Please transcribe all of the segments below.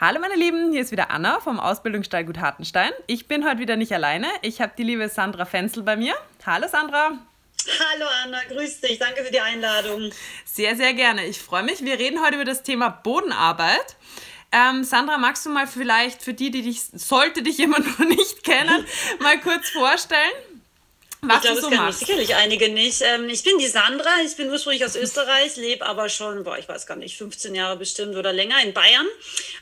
Hallo meine Lieben, hier ist wieder Anna vom Ausbildungsstall Gut Hartenstein. Ich bin heute wieder nicht alleine. Ich habe die liebe Sandra Fenzel bei mir. Hallo Sandra. Hallo Anna, grüß dich. Danke für die Einladung. Sehr, sehr gerne. Ich freue mich. Wir reden heute über das Thema Bodenarbeit. Ähm, Sandra, magst du mal vielleicht für die, die dich, sollte dich jemand noch nicht kennen, mal kurz vorstellen? Was ich glaube, so kennen mich sicherlich einige nicht. Ähm, ich bin die Sandra, ich bin ursprünglich aus Österreich, lebe aber schon, boah, ich weiß gar nicht, 15 Jahre bestimmt oder länger in Bayern.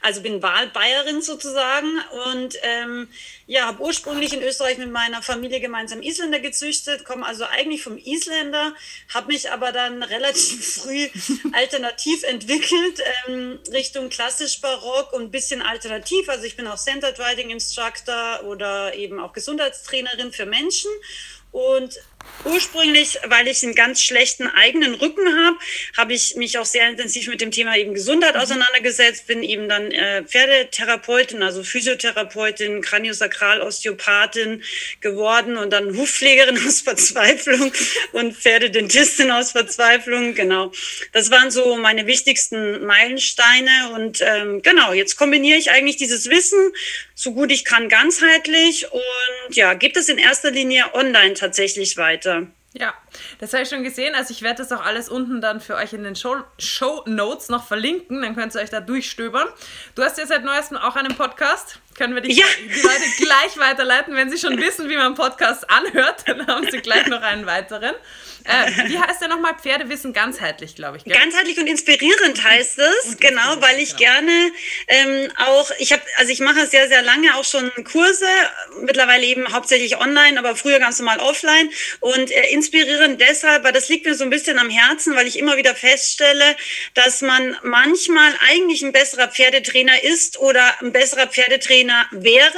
Also bin Wahlbayerin sozusagen und ähm, ja, habe ursprünglich in Österreich mit meiner Familie gemeinsam Isländer gezüchtet, komme also eigentlich vom Isländer, habe mich aber dann relativ früh alternativ entwickelt, ähm, Richtung klassisch Barock und ein bisschen alternativ. Also ich bin auch Centered Riding Instructor oder eben auch Gesundheitstrainerin für Menschen. Und ursprünglich, weil ich einen ganz schlechten eigenen Rücken habe, habe ich mich auch sehr intensiv mit dem Thema eben Gesundheit mhm. auseinandergesetzt, bin eben dann äh, Pferdetherapeutin, also Physiotherapeutin, Kraniosakralosteopathin geworden und dann Hufpflegerin aus Verzweiflung und Pferdedentistin aus Verzweiflung. Genau, das waren so meine wichtigsten Meilensteine und ähm, genau, jetzt kombiniere ich eigentlich dieses Wissen so gut ich kann ganzheitlich und ja, gibt es in erster Linie online tatsächlich weiter. Ja, das habe ich schon gesehen. Also ich werde das auch alles unten dann für euch in den Show, Show Notes noch verlinken. Dann könnt ihr euch da durchstöbern. Du hast ja seit neuestem auch einen Podcast. Können wir dich, ja. die Leute gleich weiterleiten. Wenn sie schon wissen, wie man Podcast anhört, dann haben sie gleich noch einen weiteren. Äh, wie heißt der nochmal? Pferdewissen ganzheitlich, glaube ich. Gell? Ganzheitlich und inspirierend heißt es, und genau, weil ich genau. gerne ähm, auch, ich habe, also ich mache sehr, sehr lange auch schon Kurse, mittlerweile eben hauptsächlich online, aber früher ganz normal offline und äh, inspirierend deshalb, weil das liegt mir so ein bisschen am Herzen, weil ich immer wieder feststelle, dass man manchmal eigentlich ein besserer Pferdetrainer ist oder ein besserer Pferdetrainer wäre,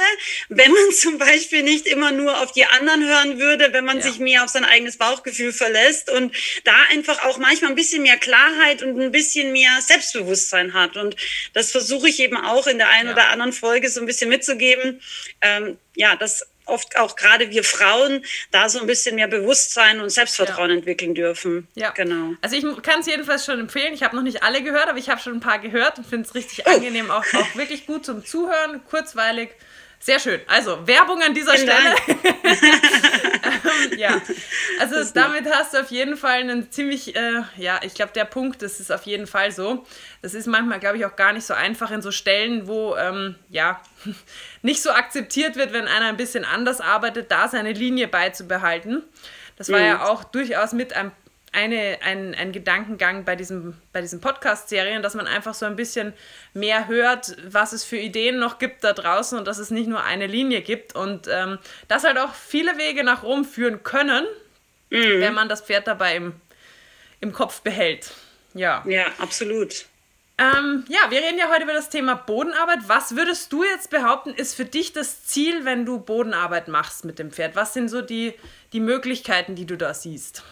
wenn man zum Beispiel nicht immer nur auf die anderen hören würde, wenn man ja. sich mehr auf sein eigenes Bauchgefühl verlässt lässt und da einfach auch manchmal ein bisschen mehr Klarheit und ein bisschen mehr Selbstbewusstsein hat. Und das versuche ich eben auch in der einen ja. oder anderen Folge so ein bisschen mitzugeben. Ähm, ja, dass oft auch gerade wir Frauen da so ein bisschen mehr Bewusstsein und Selbstvertrauen ja. entwickeln dürfen. Ja, genau. Also ich kann es jedenfalls schon empfehlen. Ich habe noch nicht alle gehört, aber ich habe schon ein paar gehört und finde es richtig oh. angenehm, auch, auch wirklich gut zum Zuhören, kurzweilig. Sehr schön. Also Werbung an dieser Vielen Stelle. ja, also damit hast du auf jeden Fall einen ziemlich, äh, ja, ich glaube, der Punkt, das ist auf jeden Fall so. Das ist manchmal, glaube ich, auch gar nicht so einfach in so Stellen, wo, ähm, ja, nicht so akzeptiert wird, wenn einer ein bisschen anders arbeitet, da seine Linie beizubehalten. Das war mhm. ja auch durchaus mit ein eine, ein, ein Gedankengang bei, diesem, bei diesen Podcast-Serien, dass man einfach so ein bisschen mehr hört, was es für Ideen noch gibt da draußen und dass es nicht nur eine Linie gibt und ähm, dass halt auch viele Wege nach Rom führen können, mhm. wenn man das Pferd dabei im, im Kopf behält. Ja. Ja, absolut. Ähm, ja, wir reden ja heute über das Thema Bodenarbeit. Was würdest du jetzt behaupten, ist für dich das Ziel, wenn du Bodenarbeit machst mit dem Pferd? Was sind so die, die Möglichkeiten, die du da siehst?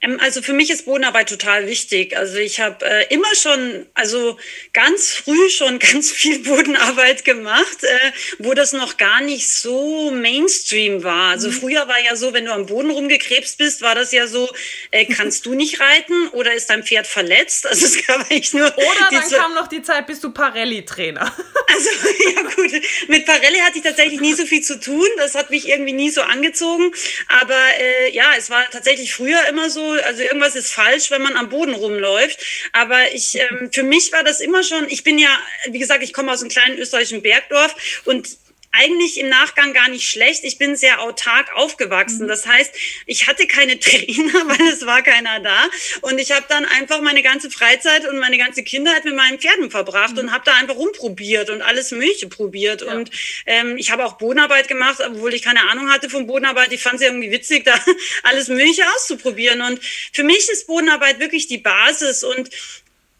Ähm, also für mich ist Bodenarbeit total wichtig. Also ich habe äh, immer schon, also ganz früh schon ganz viel Bodenarbeit gemacht, äh, wo das noch gar nicht so Mainstream war. Also mhm. früher war ja so, wenn du am Boden rumgekrebst bist, war das ja so, äh, kannst du nicht reiten oder ist dein Pferd verletzt? Also es gab eigentlich nur. Oder dann kam noch die Zeit, bist du Parelli-Trainer. Also ja gut, mit Parelli hatte ich tatsächlich nie so viel zu tun. Das hat mich irgendwie nie so angezogen. Aber äh, ja, es war tatsächlich früher immer so, also irgendwas ist falsch, wenn man am Boden rumläuft. Aber ich, ähm, für mich war das immer schon, ich bin ja, wie gesagt, ich komme aus einem kleinen österreichischen Bergdorf und eigentlich im Nachgang gar nicht schlecht. Ich bin sehr autark aufgewachsen. Mhm. Das heißt, ich hatte keine Trainer, weil es war keiner da. Und ich habe dann einfach meine ganze Freizeit und meine ganze Kindheit mit meinen Pferden verbracht mhm. und habe da einfach rumprobiert und alles Mögliche probiert. Ja. Und ähm, ich habe auch Bodenarbeit gemacht, obwohl ich keine Ahnung hatte von Bodenarbeit. Ich fand es irgendwie witzig, da alles Mögliche auszuprobieren. Und für mich ist Bodenarbeit wirklich die Basis. Und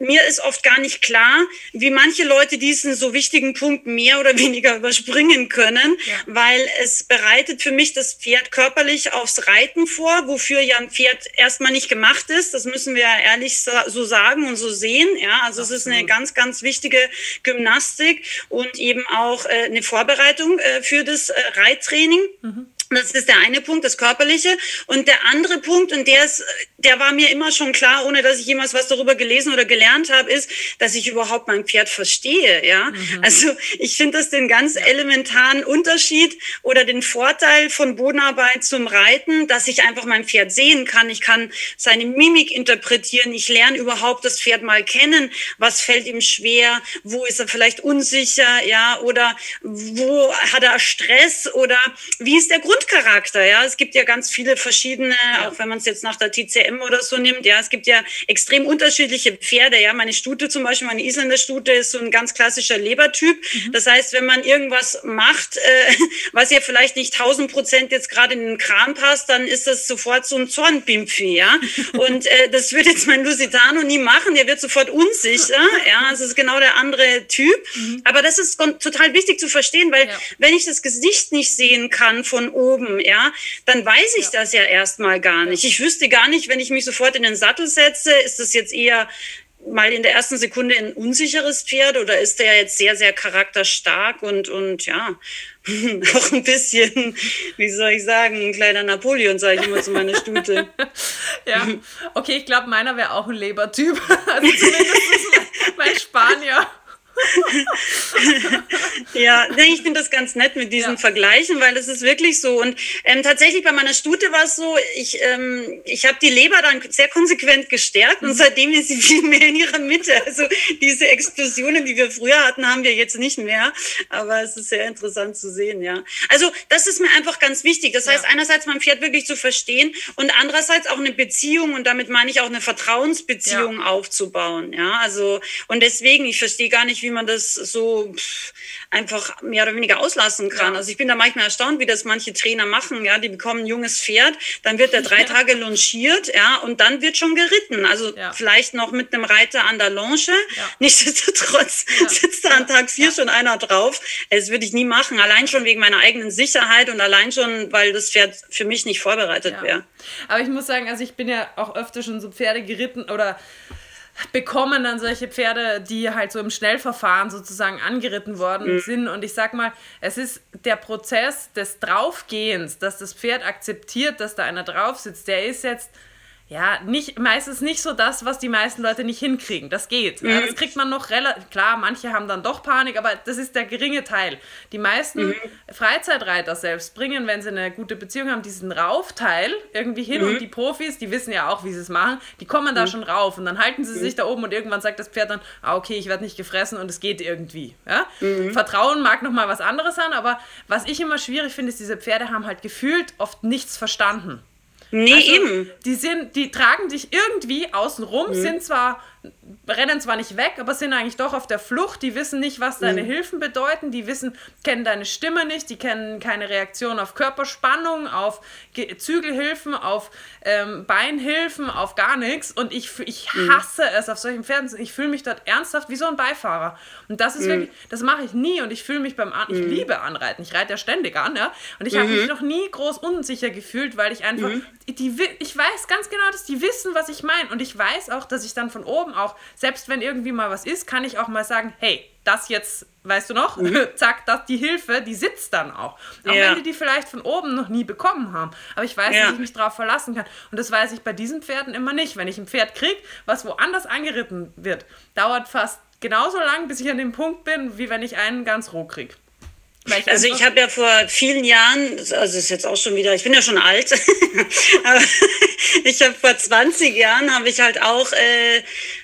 mir ist oft gar nicht klar, wie manche Leute diesen so wichtigen Punkt mehr oder weniger überspringen können, ja. weil es bereitet für mich das Pferd körperlich aufs Reiten vor, wofür ja ein Pferd erstmal nicht gemacht ist. Das müssen wir ehrlich so sagen und so sehen. Ja, also Absolut. es ist eine ganz, ganz wichtige Gymnastik und eben auch äh, eine Vorbereitung äh, für das äh, Reittraining. Mhm. Das ist der eine Punkt, das Körperliche. Und der andere Punkt, und der ist, der war mir immer schon klar, ohne dass ich jemals was darüber gelesen oder gelernt habe, ist, dass ich überhaupt mein Pferd verstehe. Ja, mhm. also ich finde das den ganz elementaren Unterschied oder den Vorteil von Bodenarbeit zum Reiten, dass ich einfach mein Pferd sehen kann. Ich kann seine Mimik interpretieren. Ich lerne überhaupt das Pferd mal kennen. Was fällt ihm schwer? Wo ist er vielleicht unsicher? Ja, oder wo hat er Stress? Oder wie ist der Grund Grundcharakter, ja. Es gibt ja ganz viele verschiedene, ja. auch wenn man es jetzt nach der TCM oder so nimmt, ja, es gibt ja extrem unterschiedliche Pferde, ja. Meine Stute zum Beispiel, meine Isländer Stute ist so ein ganz klassischer Lebertyp. Mhm. Das heißt, wenn man irgendwas macht, äh, was ja vielleicht nicht 1000 Prozent jetzt gerade in den Kram passt, dann ist das sofort so ein Zornbimpfi, ja. Und äh, das wird jetzt mein Lusitano nie machen, der wird sofort unsicher, ja. Das ist genau der andere Typ. Mhm. Aber das ist total wichtig zu verstehen, weil ja. wenn ich das Gesicht nicht sehen kann von oben, oben, ja, dann weiß ich ja. das ja erstmal gar nicht. Ich wüsste gar nicht, wenn ich mich sofort in den Sattel setze, ist das jetzt eher mal in der ersten Sekunde ein unsicheres Pferd oder ist der jetzt sehr, sehr charakterstark und, und ja, auch ein bisschen, wie soll ich sagen, ein kleiner Napoleon, sage ich immer zu meiner Stute. ja, okay, ich glaube, meiner wäre auch ein Lebertyp. Also zumindest mein Spanier. Ja, ich finde das ganz nett mit diesen ja. Vergleichen, weil das ist wirklich so. Und ähm, tatsächlich bei meiner Stute war es so, ich, ähm, ich habe die Leber dann sehr konsequent gestärkt mhm. und seitdem ist sie viel mehr in ihrer Mitte. Also diese Explosionen, die wir früher hatten, haben wir jetzt nicht mehr. Aber es ist sehr interessant zu sehen, ja. Also das ist mir einfach ganz wichtig. Das heißt, ja. einerseits mein Pferd wirklich zu verstehen und andererseits auch eine Beziehung und damit meine ich auch eine Vertrauensbeziehung ja. aufzubauen. Ja, also und deswegen, ich verstehe gar nicht, wie man das so einfach mehr oder weniger auslassen kann. Ja. Also ich bin da manchmal erstaunt, wie das manche Trainer machen. Ja, die bekommen ein junges Pferd, dann wird er drei Tage longiert, ja, und dann wird schon geritten. Also ja. vielleicht noch mit einem Reiter an der Longe. Ja. Nichtsdestotrotz sitzt da an Tag vier schon einer drauf. Das würde ich nie machen. Allein schon wegen meiner eigenen Sicherheit und allein schon, weil das Pferd für mich nicht vorbereitet wäre. Aber ich muss sagen, also ich bin ja auch öfter schon so Pferde geritten oder bekommen dann solche Pferde, die halt so im Schnellverfahren sozusagen angeritten worden mhm. sind. Und ich sag mal, es ist der Prozess des Draufgehens, dass das Pferd akzeptiert, dass da einer drauf sitzt, der ist jetzt ja, nicht, meistens nicht so das, was die meisten Leute nicht hinkriegen. Das geht. Mhm. Ja, das kriegt man noch relativ, klar, manche haben dann doch Panik, aber das ist der geringe Teil. Die meisten mhm. Freizeitreiter selbst bringen, wenn sie eine gute Beziehung haben, diesen Raufteil irgendwie hin mhm. und die Profis, die wissen ja auch, wie sie es machen, die kommen da mhm. schon rauf und dann halten sie sich mhm. da oben und irgendwann sagt das Pferd dann, ah, okay, ich werde nicht gefressen und es geht irgendwie. Ja? Mhm. Vertrauen mag nochmal was anderes sein, aber was ich immer schwierig finde, ist, diese Pferde haben halt gefühlt oft nichts verstanden. Nee, also, eben. Die, sind, die tragen dich irgendwie außen rum, mhm. sind zwar rennen zwar nicht weg, aber sind eigentlich doch auf der Flucht. Die wissen nicht, was deine mhm. Hilfen bedeuten. Die wissen, kennen deine Stimme nicht. Die kennen keine Reaktion auf Körperspannung, auf Zügelhilfen, auf ähm, Beinhilfen, auf gar nichts. Und ich, ich mhm. hasse mhm. es auf solchen Pferden. Ich fühle mich dort ernsthaft wie so ein Beifahrer. Und das ist mhm. wirklich, das mache ich nie. Und ich fühle mich beim, An ich mhm. liebe Anreiten. Ich reite ja ständig an, ja. Und ich habe mich noch nie groß unsicher gefühlt, weil ich einfach, die, ich weiß ganz genau, dass die wissen, was ich meine. Und ich weiß auch, dass ich dann von oben oben auch, selbst wenn irgendwie mal was ist, kann ich auch mal sagen, hey, das jetzt, weißt du noch, mhm. zack, das, die Hilfe, die sitzt dann auch. Auch ja. wenn die die vielleicht von oben noch nie bekommen haben. Aber ich weiß, ja. dass ich mich darauf verlassen kann. Und das weiß ich bei diesen Pferden immer nicht. Wenn ich ein Pferd kriege, was woanders angeritten wird, dauert fast genauso lang, bis ich an dem Punkt bin, wie wenn ich einen ganz roh kriege. Ich also ich habe ja vor vielen Jahren, also ist jetzt auch schon wieder, ich bin ja schon alt, aber ich habe vor 20 Jahren habe ich halt auch äh,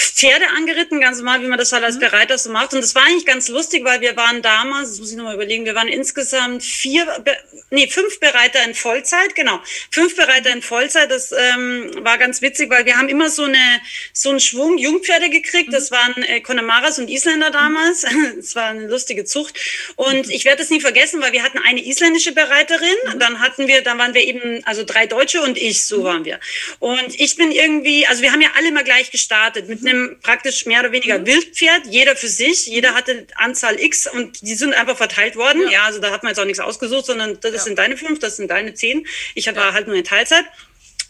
Pferde angeritten, ganz normal, wie man das halt als mhm. Bereiter so macht. Und das war eigentlich ganz lustig, weil wir waren damals, das muss ich nochmal überlegen, wir waren insgesamt vier, nee, fünf Bereiter in Vollzeit, genau. Fünf Bereiter in Vollzeit, das ähm, war ganz witzig, weil wir haben immer so eine so einen Schwung Jungpferde gekriegt. Das mhm. waren äh, Conemaras und Isländer damals. Das war eine lustige Zucht. Und mhm. ich werde das nie vergessen, weil wir hatten eine isländische Bereiterin, dann hatten wir, dann waren wir eben, also drei Deutsche und ich, so waren wir. Und ich bin irgendwie, also wir haben ja alle mal gleich gestartet mit einem praktisch mehr oder weniger Wildpferd, jeder für sich, jeder hatte Anzahl X und die sind einfach verteilt worden. Ja, ja also da hat man jetzt auch nichts ausgesucht, sondern das ja. sind deine fünf, das sind deine zehn. Ich war halt nur in Teilzeit.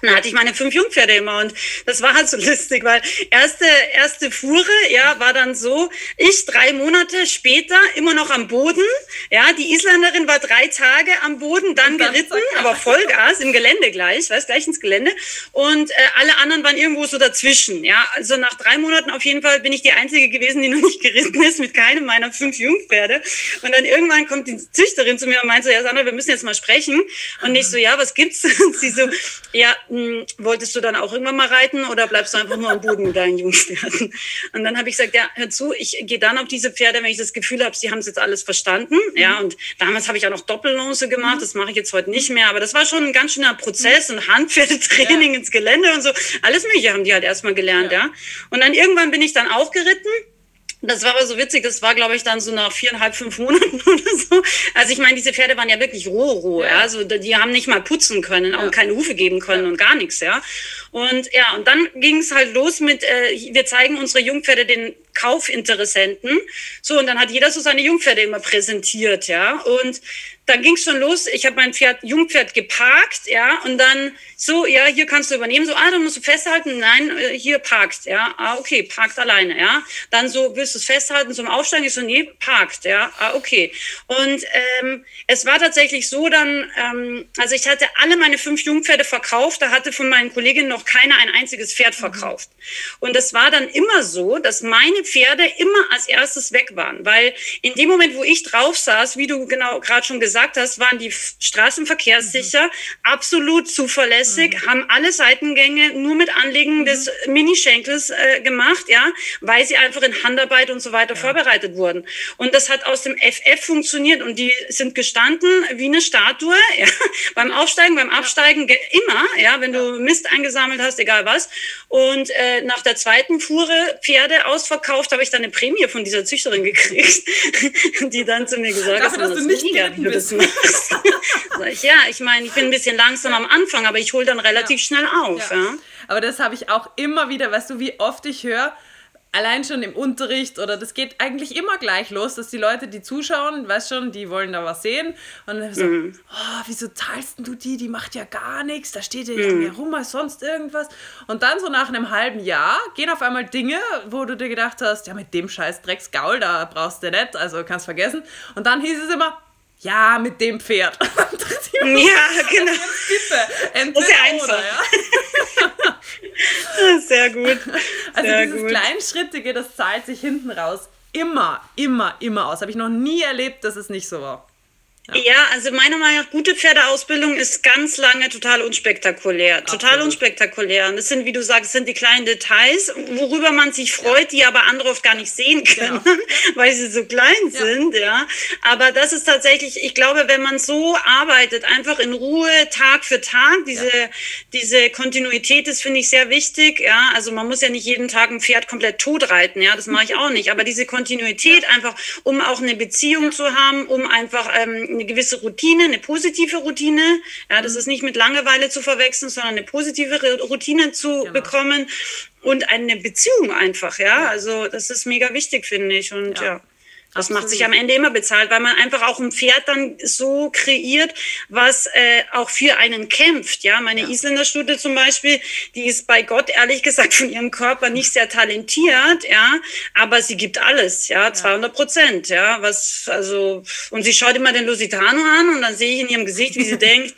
Dann hatte ich meine fünf Jungpferde immer und das war halt so lustig, weil erste, erste Fuhre, ja, war dann so, ich drei Monate später immer noch am Boden, ja, die Isländerin war drei Tage am Boden, dann, dann geritten, aber Vollgas im Gelände gleich, weiß gleich ins Gelände und äh, alle anderen waren irgendwo so dazwischen, ja, also nach drei Monaten auf jeden Fall bin ich die Einzige gewesen, die noch nicht geritten ist mit keinem meiner fünf Jungpferde und dann irgendwann kommt die Züchterin zu mir und meint so, ja Sandra, wir müssen jetzt mal sprechen und ich so, ja, was gibt's? Und sie so, ja, hm, wolltest du dann auch irgendwann mal reiten oder bleibst du einfach nur am Boden mit deinen Jungpferden? Und dann habe ich gesagt, ja, hör zu, ich gehe dann auf diese Pferde, wenn ich das Gefühl habe, sie haben es jetzt alles verstanden. Mhm. Ja, und damals habe ich auch noch Doppellose gemacht, mhm. das mache ich jetzt heute nicht mehr, aber das war schon ein ganz schöner Prozess mhm. und Handpferdetraining ja. ins Gelände und so. Alles Mögliche haben die halt erstmal gelernt, ja. ja. Und dann irgendwann bin ich dann auch geritten das war aber so witzig, das war, glaube ich, dann so nach viereinhalb, fünf Monaten oder so. Also ich meine, diese Pferde waren ja wirklich roh, roh. Ja. Also die haben nicht mal putzen können, auch ja. keine Hufe geben können ja. und gar nichts, ja. Und ja, und dann ging es halt los mit, äh, wir zeigen unsere Jungpferde den Kaufinteressenten. So, und dann hat jeder so seine Jungpferde immer präsentiert, ja. Und dann ging es schon los. Ich habe mein Pferd, Jungpferd geparkt, ja, und dann so, ja, hier kannst du übernehmen. So, ah, dann musst du festhalten. Nein, äh, hier parkt, ja. Ah, okay, parkt alleine, ja. Dann so, willst du es festhalten zum Aufsteigen? Ich so, nee, parkt, ja. Ah, okay. Und ähm, es war tatsächlich so dann, ähm, also ich hatte alle meine fünf Jungpferde verkauft. Da hatte von meinen Kolleginnen noch keiner ein einziges Pferd mhm. verkauft. Mhm. Und es war dann immer so, dass meine Pferde immer als erstes weg waren, weil in dem Moment, wo ich drauf saß, wie du genau gerade schon gesagt hast, waren die Straßenverkehrssicher, mhm. absolut zuverlässig, mhm. haben alle Seitengänge nur mit Anlegen mhm. des Minischenkels äh, gemacht, ja, weil sie einfach in Handarbeit und so weiter ja. vorbereitet wurden. Und das hat aus dem FF funktioniert und die sind gestanden wie eine Statue, ja, beim Aufsteigen, beim Absteigen, ja. immer, ja, wenn du Mist eingesammelt hast, egal was. Und äh, nach der zweiten Fuhre Pferde ausverkauft, habe ich dann eine Prämie von dieser Züchterin gekriegt, die dann zu mir gesagt hat, das, das nicht mega, wie du das machst. Ich, ja, ich meine, ich bin ein bisschen langsam am Anfang, aber ich hole dann relativ ja. schnell auf. Ja. ja. Aber das habe ich auch immer wieder, weißt du, wie oft ich höre, allein schon im Unterricht oder das geht eigentlich immer gleich los, dass die Leute, die zuschauen, weißt schon, die wollen da was sehen und dann so, mhm. oh, wieso zahlst du die? Die macht ja gar nichts, da steht ja mhm. mehr rum als sonst irgendwas. Und dann so nach einem halben Jahr gehen auf einmal Dinge, wo du dir gedacht hast, ja, mit dem scheiß Drecksgaul, da brauchst du nicht, also kannst vergessen. Und dann hieß es immer, ja, mit dem Pferd. ja, genau. Bitte, entweder Sehr einfach. Oder, ja? Sehr gut. Also Sehr dieses gut. Kleinschrittige, das zahlt sich hinten raus immer, immer, immer aus. Habe ich noch nie erlebt, dass es nicht so war. Ja. also meiner Meinung nach, gute Pferdeausbildung ist ganz lange total unspektakulär. Absolut. Total unspektakulär. Und das sind, wie du sagst, sind die kleinen Details, worüber man sich freut, ja. die aber andere oft gar nicht sehen können, genau. weil sie so klein ja. sind, ja. Aber das ist tatsächlich, ich glaube, wenn man so arbeitet, einfach in Ruhe, Tag für Tag, diese, diese Kontinuität ist, finde ich, sehr wichtig, ja. Also man muss ja nicht jeden Tag ein Pferd komplett tot reiten, ja. Das mache ich auch nicht. Aber diese Kontinuität einfach, um auch eine Beziehung zu haben, um einfach ähm, eine gewisse Routine, eine positive Routine. Ja, das ist nicht mit Langeweile zu verwechseln, sondern eine positive Routine zu genau. bekommen und eine Beziehung einfach. Ja, also das ist mega wichtig, finde ich. Und ja. ja. Das Absolut. macht sich am Ende immer bezahlt, weil man einfach auch ein Pferd dann so kreiert, was äh, auch für einen kämpft. Ja, meine ja. Isländerstute zum Beispiel, die ist bei Gott ehrlich gesagt von ihrem Körper nicht sehr talentiert, ja, aber sie gibt alles, ja, 200 Prozent, ja, was also und sie schaut immer den Lusitano an und dann sehe ich in ihrem Gesicht, wie sie denkt.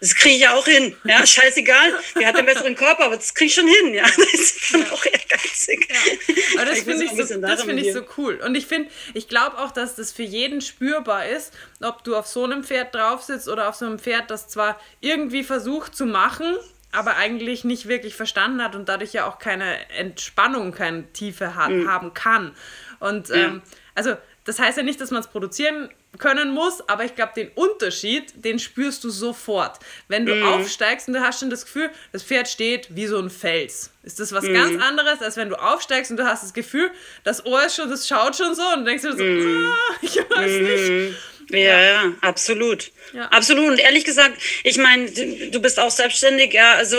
Das kriege ich ja auch hin. Ja, scheißegal. Die hat einen besseren Körper, aber das kriege ich schon hin. Ja, das ist dann ja. auch ehrgeizig. Ja. Aber das finde ich, so, das find ich so cool. Und ich finde, ich glaube auch, dass das für jeden spürbar ist, ob du auf so einem Pferd drauf sitzt oder auf so einem Pferd, das zwar irgendwie versucht zu machen, aber eigentlich nicht wirklich verstanden hat und dadurch ja auch keine Entspannung, keine Tiefe hat, mhm. haben kann. Und ähm, also das heißt ja nicht, dass man es produzieren können muss, aber ich glaube, den Unterschied, den spürst du sofort. Wenn du mhm. aufsteigst und du hast schon das Gefühl, das Pferd steht wie so ein Fels. Ist das was mhm. ganz anderes, als wenn du aufsteigst und du hast das Gefühl, das Ohr ist schon, das schaut schon so und denkst dir so, mhm. ah, ich weiß nicht. Ja, ja, absolut. Ja. Absolut. Und ehrlich gesagt, ich meine, du bist auch selbstständig, ja. Also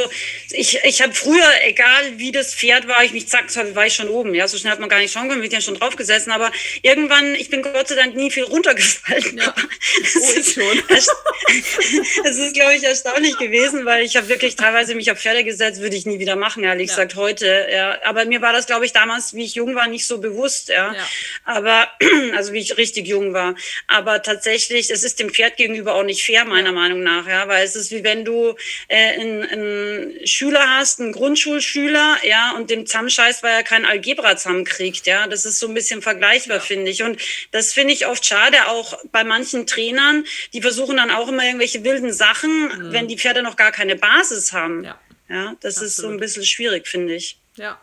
ich, ich habe früher, egal wie das Pferd war, ich mich zack, war ich schon oben. Ja, so schnell hat man gar nicht schauen können, bin ja schon drauf gesessen. Aber irgendwann, ich bin Gott sei Dank nie viel runtergefallen. Ja. Oh, ich schon. Es ist, glaube ich, erstaunlich gewesen, weil ich habe wirklich teilweise mich auf Pferde gesetzt, würde ich nie wieder machen, ehrlich ja. gesagt, heute. Ja. Aber mir war das, glaube ich, damals, wie ich jung war, nicht so bewusst, ja. ja. Aber, also wie ich richtig jung war. Aber tatsächlich, es ist dem Pferd gegenüber auch nicht fair, meiner Meinung nach, ja. Weil es ist wie wenn du äh, einen, einen Schüler hast, einen Grundschulschüler, ja, und dem zusammenscheißt, weil er kein Algebra zusammenkriegt, ja. Das ist so ein bisschen vergleichbar, finde ich. Und das finde ich oft schade, auch bei manchen Trainern, die versuchen dann auch immer irgendwelche wilden Sachen, mhm. wenn die Pferde noch gar keine Basis haben. Ja, ja das Absolut. ist so ein bisschen schwierig, finde ich. Ja.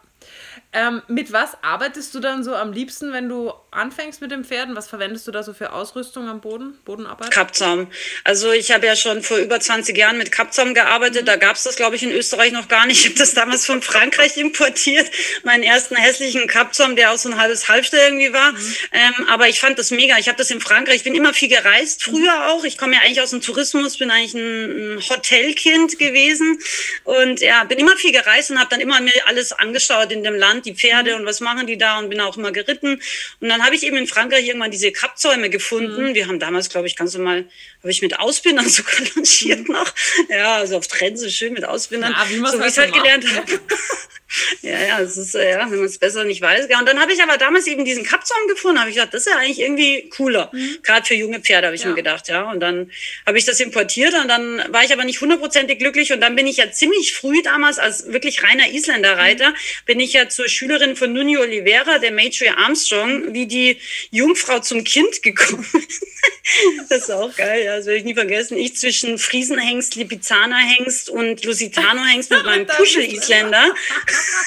Ähm, mit was arbeitest du dann so am liebsten, wenn du anfängst mit den Pferden? Was verwendest du da so für Ausrüstung am Boden, Bodenarbeit? Kappzaum. Also ich habe ja schon vor über 20 Jahren mit Kappzaum gearbeitet. Mhm. Da gab es das, glaube ich, in Österreich noch gar nicht. Ich habe das damals von Frankreich importiert. Meinen ersten hässlichen Kappzaum, der auch so ein halbes Halbstell irgendwie war. Mhm. Ähm, aber ich fand das mega. Ich habe das in Frankreich. Ich bin immer viel gereist, früher auch. Ich komme ja eigentlich aus dem Tourismus, bin eigentlich ein, ein Hotelkind gewesen. Und ja, bin immer viel gereist und habe dann immer mir alles angeschaut in dem Land Land, die Pferde und was machen die da und bin auch immer geritten. Und dann habe ich eben in Frankreich irgendwann diese Kappzäume gefunden. Mhm. Wir haben damals, glaube ich, ganz normal, habe ich mit Ausbindern sogar lanciert mhm. noch. Ja, also auf Trense schön mit Ausbindern. Ja, wie so wie ich es halt gelernt habe. ja, ja, es ist, ja, wenn man es besser nicht weiß. Ja, und dann habe ich aber damals eben diesen Kappzaum gefunden, habe ich gedacht, das ist ja eigentlich irgendwie cooler. Mhm. Gerade für junge Pferde, habe ich ja. mir gedacht, ja. Und dann habe ich das importiert und dann war ich aber nicht hundertprozentig glücklich und dann bin ich ja ziemlich früh damals als wirklich reiner Isländerreiter, mhm. bin ich ja zur Schülerin von Nuni Oliveira, der Matri Armstrong, wie die Jungfrau zum Kind gekommen. das ist auch geil, ja, das werde ich nie vergessen. Ich zwischen Friesenhengst, Lipizzaner-Hengst und Lusitano-Hengst mit meinem Puschel-Isländer.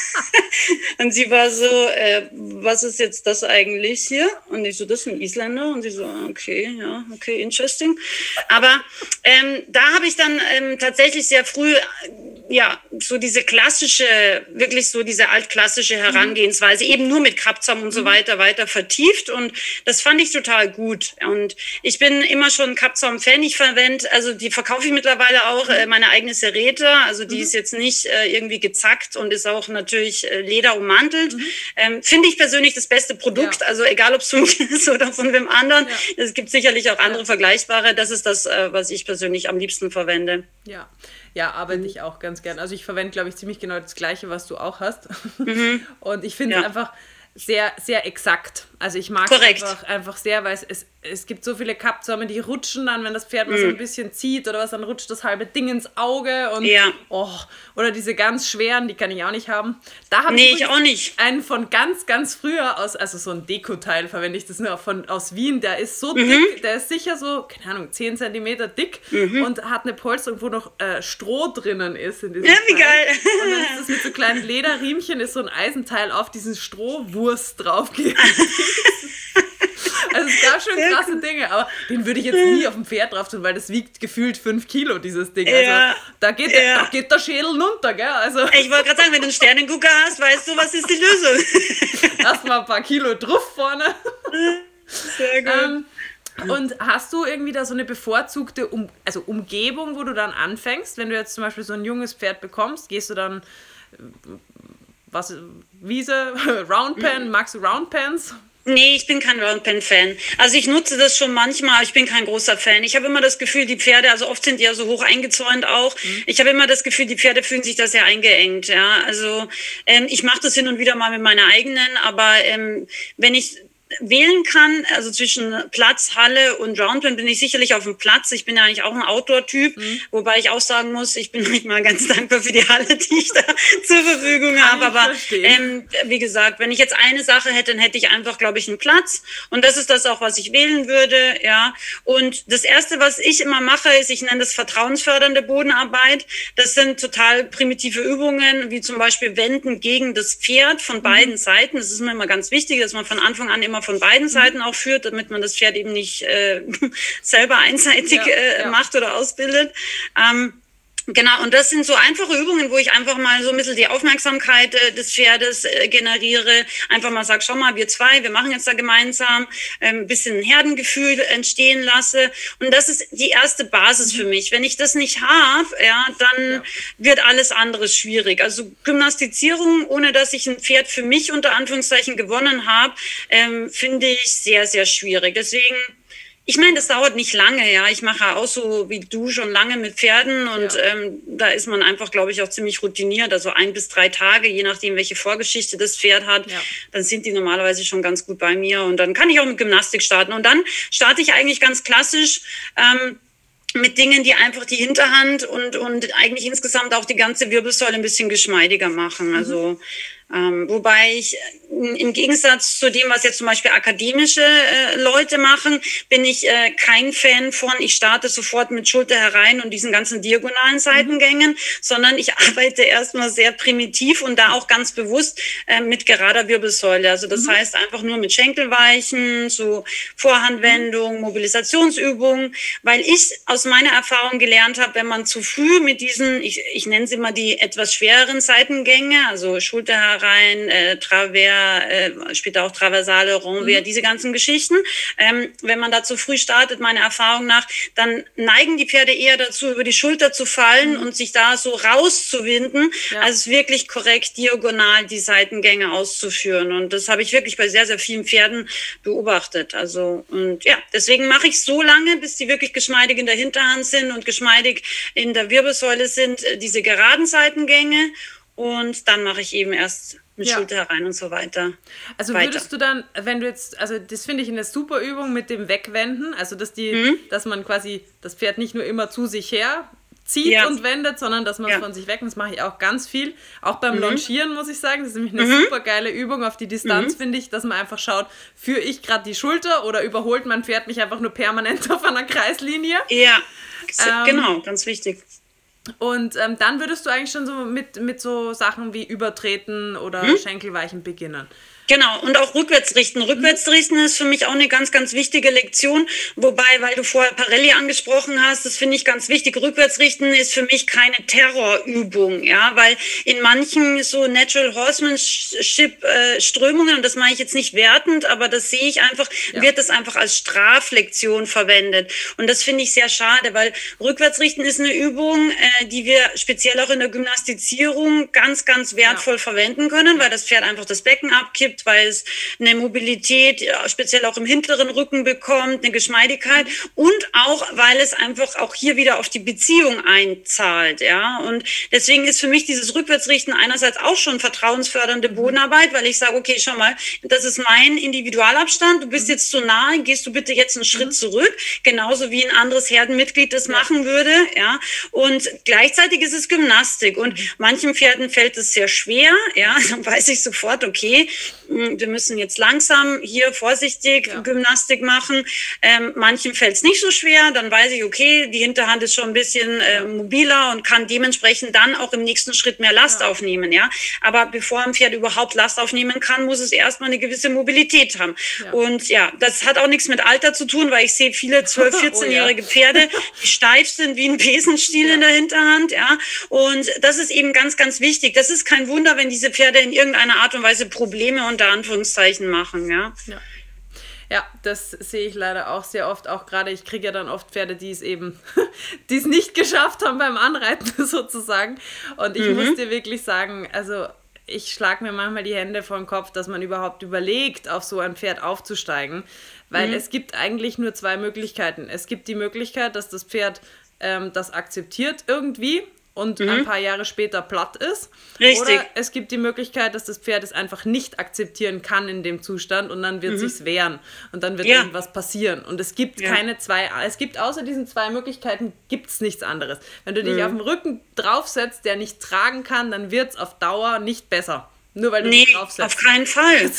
und sie war so, äh, was ist jetzt das eigentlich hier? Und ich so, das ist ein Isländer. Und sie so, okay, ja, okay, interesting. Aber ähm, da habe ich dann ähm, tatsächlich sehr früh, ja, so diese klassische, wirklich so diese altklassische Herangehensweise, mhm. eben nur mit Krabzaum und so mhm. weiter, weiter vertieft. Und das fand ich total gut. Und ich bin immer schon Krabzaum-Fan. Ich verwende, also die verkaufe ich mittlerweile auch, äh, meine eigene Serete. Also die mhm. ist jetzt nicht äh, irgendwie gezackt und ist auch natürlich äh, Leder ummantelt. Mhm. Ähm, Finde ich persönlich das beste Produkt. Ja. Also egal, ob es von mir ist oder von wem anderen. Ja. Es gibt sicherlich auch andere ja. vergleichbare. Das ist das, äh, was ich persönlich am liebsten verwende. Ja. Ja, arbeite mhm. ich auch ganz gern. Also ich verwende, glaube ich, ziemlich genau das Gleiche, was du auch hast. Mhm. Und ich finde es einfach sehr, sehr exakt. Also ich mag es einfach, einfach sehr, weil es, es, es gibt so viele Kappzäume, die rutschen dann, wenn das Pferd mal mm. so ein bisschen zieht oder was, dann rutscht das halbe Ding ins Auge und ja. oh, oder diese ganz schweren, die kann ich auch nicht haben. Da habe nee, ich, auch nicht. einen von ganz, ganz früher aus, also so ein Dekoteil verwende ich das nur von aus Wien, der ist so mhm. dick, der ist sicher so, keine Ahnung, 10 cm dick mhm. und hat eine Polsterung, wo noch äh, Stroh drinnen ist in diesem Ja, wie Teil. geil. Und dann ist das mit so kleinen Lederriemchen, ist so ein Eisenteil auf diesen Strohwurst draufgegeben. Also es gab schon krasse Dinge, aber den würde ich jetzt nie auf dem Pferd drauf tun, weil das wiegt gefühlt 5 Kilo, dieses Ding. Also ja, da, geht, ja. da geht der Schädel runter, gell? Also, ich wollte gerade sagen, wenn du einen Sternengucker hast, weißt du, was ist die Lösung? Erstmal ein paar Kilo drauf vorne. Sehr gut. Ähm, und hast du irgendwie da so eine bevorzugte um also Umgebung, wo du dann anfängst? Wenn du jetzt zum Beispiel so ein junges Pferd bekommst, gehst du dann was Wiese, Roundpen, magst du Roundpens? Nee, ich bin kein Roundpen-Fan. Also ich nutze das schon manchmal, ich bin kein großer Fan. Ich habe immer das Gefühl, die Pferde, also oft sind die ja so hoch eingezäunt auch. Mhm. Ich habe immer das Gefühl, die Pferde fühlen sich da sehr eingeengt. Ja, also ähm, ich mache das hin und wieder mal mit meiner eigenen, aber ähm, wenn ich wählen kann, also zwischen Platz, Halle und Roundpen, bin ich sicherlich auf dem Platz. Ich bin ja eigentlich auch ein Outdoor-Typ, mhm. wobei ich auch sagen muss, ich bin manchmal ganz dankbar für die Halle, die ich da zur Verfügung habe. Aber ähm, wie gesagt, wenn ich jetzt eine Sache hätte, dann hätte ich einfach, glaube ich, einen Platz. Und das ist das auch, was ich wählen würde. Ja. Und das Erste, was ich immer mache, ist, ich nenne das vertrauensfördernde Bodenarbeit. Das sind total primitive Übungen, wie zum Beispiel Wenden gegen das Pferd von beiden mhm. Seiten. Das ist mir immer ganz wichtig, dass man von Anfang an immer von beiden mhm. Seiten auch führt, damit man das Pferd eben nicht äh, selber einseitig ja, äh, ja. macht oder ausbildet. Ähm, Genau, und das sind so einfache Übungen, wo ich einfach mal so ein bisschen die Aufmerksamkeit äh, des Pferdes äh, generiere. Einfach mal sage, schau mal, wir zwei, wir machen jetzt da gemeinsam, ein ähm, bisschen Herdengefühl entstehen lasse. Und das ist die erste Basis für mich. Wenn ich das nicht habe, ja, dann ja. wird alles andere schwierig. Also Gymnastizierung, ohne dass ich ein Pferd für mich unter Anführungszeichen gewonnen habe, ähm, finde ich sehr, sehr schwierig. Deswegen ich meine, das dauert nicht lange, ja. Ich mache auch so wie du schon lange mit Pferden und ja. ähm, da ist man einfach, glaube ich, auch ziemlich routiniert. Also ein bis drei Tage, je nachdem, welche Vorgeschichte das Pferd hat, ja. dann sind die normalerweise schon ganz gut bei mir und dann kann ich auch mit Gymnastik starten. Und dann starte ich eigentlich ganz klassisch. Ähm, mit Dingen, die einfach die Hinterhand und, und eigentlich insgesamt auch die ganze Wirbelsäule ein bisschen geschmeidiger machen. Also ähm, wobei ich äh, im Gegensatz zu dem, was jetzt zum Beispiel akademische äh, Leute machen, bin ich äh, kein Fan von, ich starte sofort mit Schulter herein und diesen ganzen diagonalen Seitengängen, mhm. sondern ich arbeite erstmal sehr primitiv und da auch ganz bewusst äh, mit gerader Wirbelsäule. Also das mhm. heißt einfach nur mit Schenkelweichen, so Vorhandwendung, mhm. Mobilisationsübungen, weil ich aus meiner Erfahrung gelernt habe, wenn man zu früh mit diesen, ich, ich nenne sie mal die etwas schwereren Seitengänge, also Schulter rein, äh, Travers, äh, später auch Traversale, Renvers, mhm. diese ganzen Geschichten. Ähm, wenn man da zu früh startet, meiner Erfahrung nach, dann neigen die Pferde eher dazu, über die Schulter zu fallen mhm. und sich da so rauszuwinden, ja. als wirklich korrekt diagonal die Seitengänge auszuführen. Und das habe ich wirklich bei sehr, sehr vielen Pferden beobachtet. Also, und ja, deswegen mache ich so lange, bis die wirklich geschmeidig in der Hinterhand sind und geschmeidig in der Wirbelsäule sind, äh, diese geraden Seitengänge. Und dann mache ich eben erst mit ja. Schulter herein und so weiter. Also würdest weiter. du dann, wenn du jetzt, also das finde ich eine super Übung mit dem Wegwenden, also dass die, mhm. dass man quasi das Pferd nicht nur immer zu sich her zieht ja. und wendet, sondern dass man es ja. von sich weg. Und das mache ich auch ganz viel. Auch beim mhm. Longieren muss ich sagen, das ist nämlich eine mhm. super geile Übung auf die Distanz, mhm. finde ich, dass man einfach schaut, führe ich gerade die Schulter oder überholt mein Pferd mich einfach nur permanent auf einer Kreislinie. Ja, ähm, genau, ganz wichtig. Und ähm, dann würdest du eigentlich schon so mit, mit so Sachen wie Übertreten oder hm? Schenkelweichen beginnen. Genau, und auch rückwärts richten. Rückwärts richten ist für mich auch eine ganz, ganz wichtige Lektion. Wobei, weil du vorher Parelli angesprochen hast, das finde ich ganz wichtig. Rückwärts richten ist für mich keine Terrorübung, ja, weil in manchen so Natural Horsemanship äh, Strömungen, und das meine ich jetzt nicht wertend, aber das sehe ich einfach, ja. wird das einfach als Straflektion verwendet. Und das finde ich sehr schade, weil rückwärts richten ist eine Übung, äh, die wir speziell auch in der Gymnastizierung ganz, ganz wertvoll ja. verwenden können, weil das Pferd einfach das Becken abkippt weil es eine Mobilität, speziell auch im hinteren Rücken bekommt, eine Geschmeidigkeit und auch, weil es einfach auch hier wieder auf die Beziehung einzahlt, ja. Und deswegen ist für mich dieses Rückwärtsrichten einerseits auch schon vertrauensfördernde Bodenarbeit, weil ich sage, okay, schau mal, das ist mein Individualabstand, du bist jetzt zu nahe, gehst du bitte jetzt einen Schritt mhm. zurück, genauso wie ein anderes Herdenmitglied das machen würde, ja. Und gleichzeitig ist es Gymnastik und mhm. manchen Pferden fällt es sehr schwer, ja, dann weiß ich sofort, okay, wir müssen jetzt langsam hier vorsichtig ja. Gymnastik machen. Ähm, manchen fällt es nicht so schwer, dann weiß ich, okay, die Hinterhand ist schon ein bisschen äh, mobiler und kann dementsprechend dann auch im nächsten Schritt mehr Last ja. aufnehmen. Ja, aber bevor ein Pferd überhaupt Last aufnehmen kann, muss es erstmal eine gewisse Mobilität haben. Ja. Und ja, das hat auch nichts mit Alter zu tun, weil ich sehe viele 12, 14-jährige oh, Pferde, die steif sind wie ein Besenstiel in der Hinterhand. Ja, und das ist eben ganz, ganz wichtig. Das ist kein Wunder, wenn diese Pferde in irgendeiner Art und Weise Probleme und unter Anführungszeichen machen, ja. ja. Ja, das sehe ich leider auch sehr oft. Auch gerade, ich kriege ja dann oft Pferde, die es eben, die es nicht geschafft haben beim Anreiten sozusagen. Und ich mhm. muss dir wirklich sagen, also ich schlage mir manchmal die Hände vor den Kopf, dass man überhaupt überlegt, auf so ein Pferd aufzusteigen. Weil mhm. es gibt eigentlich nur zwei Möglichkeiten. Es gibt die Möglichkeit, dass das Pferd ähm, das akzeptiert irgendwie und mhm. ein paar Jahre später platt ist. Richtig. Oder es gibt die Möglichkeit, dass das Pferd es einfach nicht akzeptieren kann in dem Zustand und dann wird mhm. sich's wehren und dann wird ja. irgendwas passieren. Und es gibt ja. keine zwei, es gibt außer diesen zwei Möglichkeiten gibt's nichts anderes. Wenn du dich mhm. auf den Rücken draufsetzt, der nicht tragen kann, dann wird's auf Dauer nicht besser. Nur weil du nee, drauf auf keinen Fall.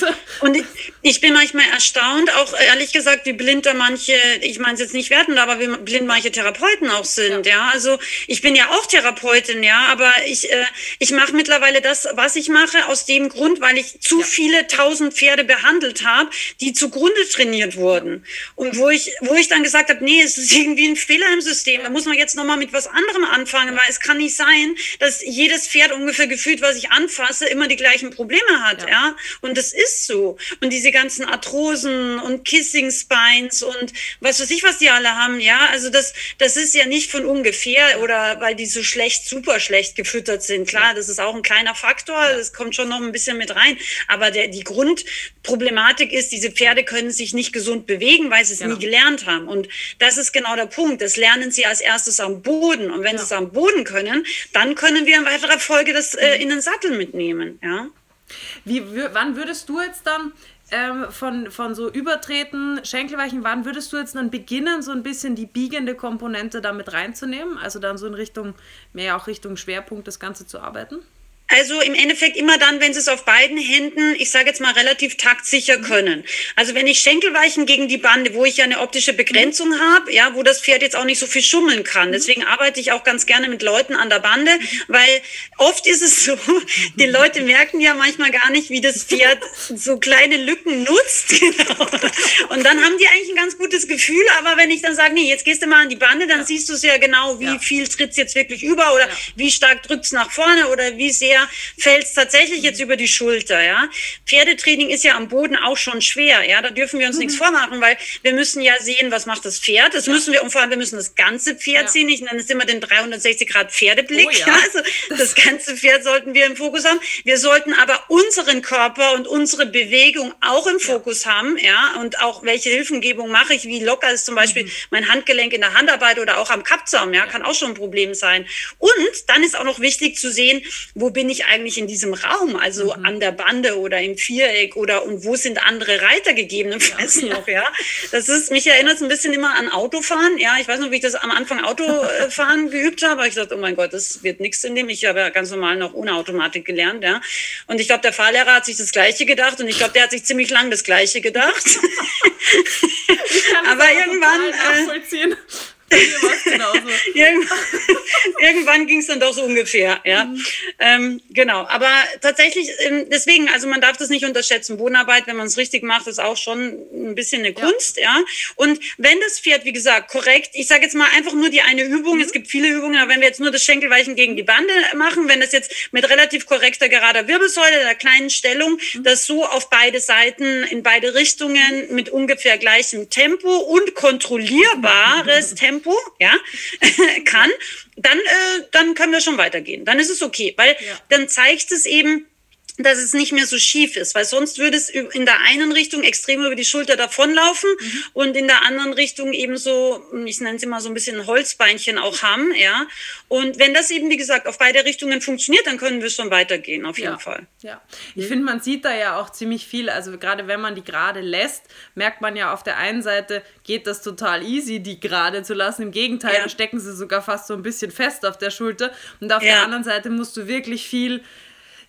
Und ich, ich, bin manchmal erstaunt, auch ehrlich gesagt, wie blind da manche, ich meine es jetzt nicht wertend, aber wie blind manche Therapeuten auch sind, ja. ja? Also ich bin ja auch Therapeutin, ja, aber ich, äh, ich mache mittlerweile das, was ich mache, aus dem Grund, weil ich zu ja. viele tausend Pferde behandelt habe, die zugrunde trainiert wurden. Und wo ich, wo ich dann gesagt habe, nee, es ist irgendwie ein Fehler im System, da muss man jetzt nochmal mit was anderem anfangen, weil es kann nicht sein, dass jedes Pferd ungefähr gefühlt, was ich anfasse, immer die gleichen Probleme hat, ja. ja? Und das ist so. Und diese ganzen Arthrosen und Kissing Spines und was weiß ich, was die alle haben, ja, also das, das ist ja nicht von ungefähr oder weil die so schlecht, super schlecht gefüttert sind. Klar, das ist auch ein kleiner Faktor, das kommt schon noch ein bisschen mit rein. Aber der, die Grundproblematik ist, diese Pferde können sich nicht gesund bewegen, weil sie es genau. nie gelernt haben. Und das ist genau der Punkt. Das lernen sie als erstes am Boden. Und wenn ja. sie es am Boden können, dann können wir in weiterer Folge das äh, mhm. in den Sattel mitnehmen. Ja. Wie, wann würdest du jetzt dann ähm, von, von so Übertreten, Schenkelweichen, wann würdest du jetzt dann beginnen, so ein bisschen die biegende Komponente damit reinzunehmen? Also dann so in Richtung, mehr auch Richtung Schwerpunkt das Ganze zu arbeiten? Also im Endeffekt immer dann, wenn sie es auf beiden Händen, ich sage jetzt mal relativ taktsicher mhm. können. Also wenn ich Schenkelweichen gegen die Bande, wo ich ja eine optische Begrenzung mhm. habe, ja, wo das Pferd jetzt auch nicht so viel schummeln kann. Mhm. Deswegen arbeite ich auch ganz gerne mit Leuten an der Bande, weil oft ist es so, die Leute merken ja manchmal gar nicht, wie das Pferd so kleine Lücken nutzt. Genau. Und dann haben die eigentlich ein ganz gutes Gefühl, aber wenn ich dann sage, nee, jetzt gehst du mal an die Bande, dann ja. siehst du es ja genau, wie ja. viel tritt es jetzt wirklich über oder ja. wie stark drückt es nach vorne oder wie sehr fällt es tatsächlich jetzt über die Schulter. Ja? Pferdetraining ist ja am Boden auch schon schwer. Ja? Da dürfen wir uns mhm. nichts vormachen, weil wir müssen ja sehen, was macht das Pferd. Das ja. müssen wir, und vor allem, wir müssen das ganze Pferd ja. sehen. Ich nenne es immer den 360 Grad Pferdeblick. Oh, ja. ja. Also das ganze Pferd sollten wir im Fokus haben. Wir sollten aber unseren Körper und unsere Bewegung auch im Fokus haben. Ja? Und auch welche Hilfengebung mache ich, wie locker ist zum Beispiel mhm. mein Handgelenk in der Handarbeit oder auch am Kappzaum. Ja? Kann auch schon ein Problem sein. Und dann ist auch noch wichtig zu sehen, wo bin ich eigentlich in diesem Raum, also mhm. an der Bande oder im Viereck oder und wo sind andere Reiter gegebenenfalls ja. noch, ja. Das ist, mich erinnert es ein bisschen immer an Autofahren, ja. Ich weiß noch, wie ich das am Anfang Autofahren geübt habe, aber ich dachte, oh mein Gott, das wird nichts in dem. Ich habe ja ganz normal noch ohne Automatik gelernt, ja. Und ich glaube, der Fahrlehrer hat sich das Gleiche gedacht und ich glaube, der hat sich ziemlich lang das Gleiche gedacht. aber irgendwann. Äh, irgendwann, irgendwann ging es dann doch so ungefähr, ja. Mhm. Ähm, genau, aber tatsächlich, ähm, deswegen, also man darf das nicht unterschätzen. Bodenarbeit, wenn man es richtig macht, ist auch schon ein bisschen eine Kunst, ja. ja. Und wenn das Pferd, wie gesagt, korrekt, ich sage jetzt mal einfach nur die eine Übung, mhm. es gibt viele Übungen, aber wenn wir jetzt nur das Schenkelweichen gegen die Bande machen, wenn das jetzt mit relativ korrekter gerader Wirbelsäule, der kleinen Stellung, mhm. das so auf beide Seiten, in beide Richtungen mit ungefähr gleichem Tempo und kontrollierbares Tempo Tempo, ja, kann, dann, äh, dann können wir schon weitergehen. Dann ist es okay, weil ja. dann zeigt es eben, dass es nicht mehr so schief ist, weil sonst würde es in der einen Richtung extrem über die Schulter davonlaufen mhm. und in der anderen Richtung eben so, ich nenne es immer so ein bisschen Holzbeinchen auch haben, ja. Und wenn das eben, wie gesagt, auf beide Richtungen funktioniert, dann können wir schon weitergehen, auf jeden ja. Fall. Ja, ich mhm. finde, man sieht da ja auch ziemlich viel, also gerade wenn man die gerade lässt, merkt man ja auf der einen Seite geht das total easy, die gerade zu lassen, im Gegenteil, ja. dann stecken sie sogar fast so ein bisschen fest auf der Schulter und auf ja. der anderen Seite musst du wirklich viel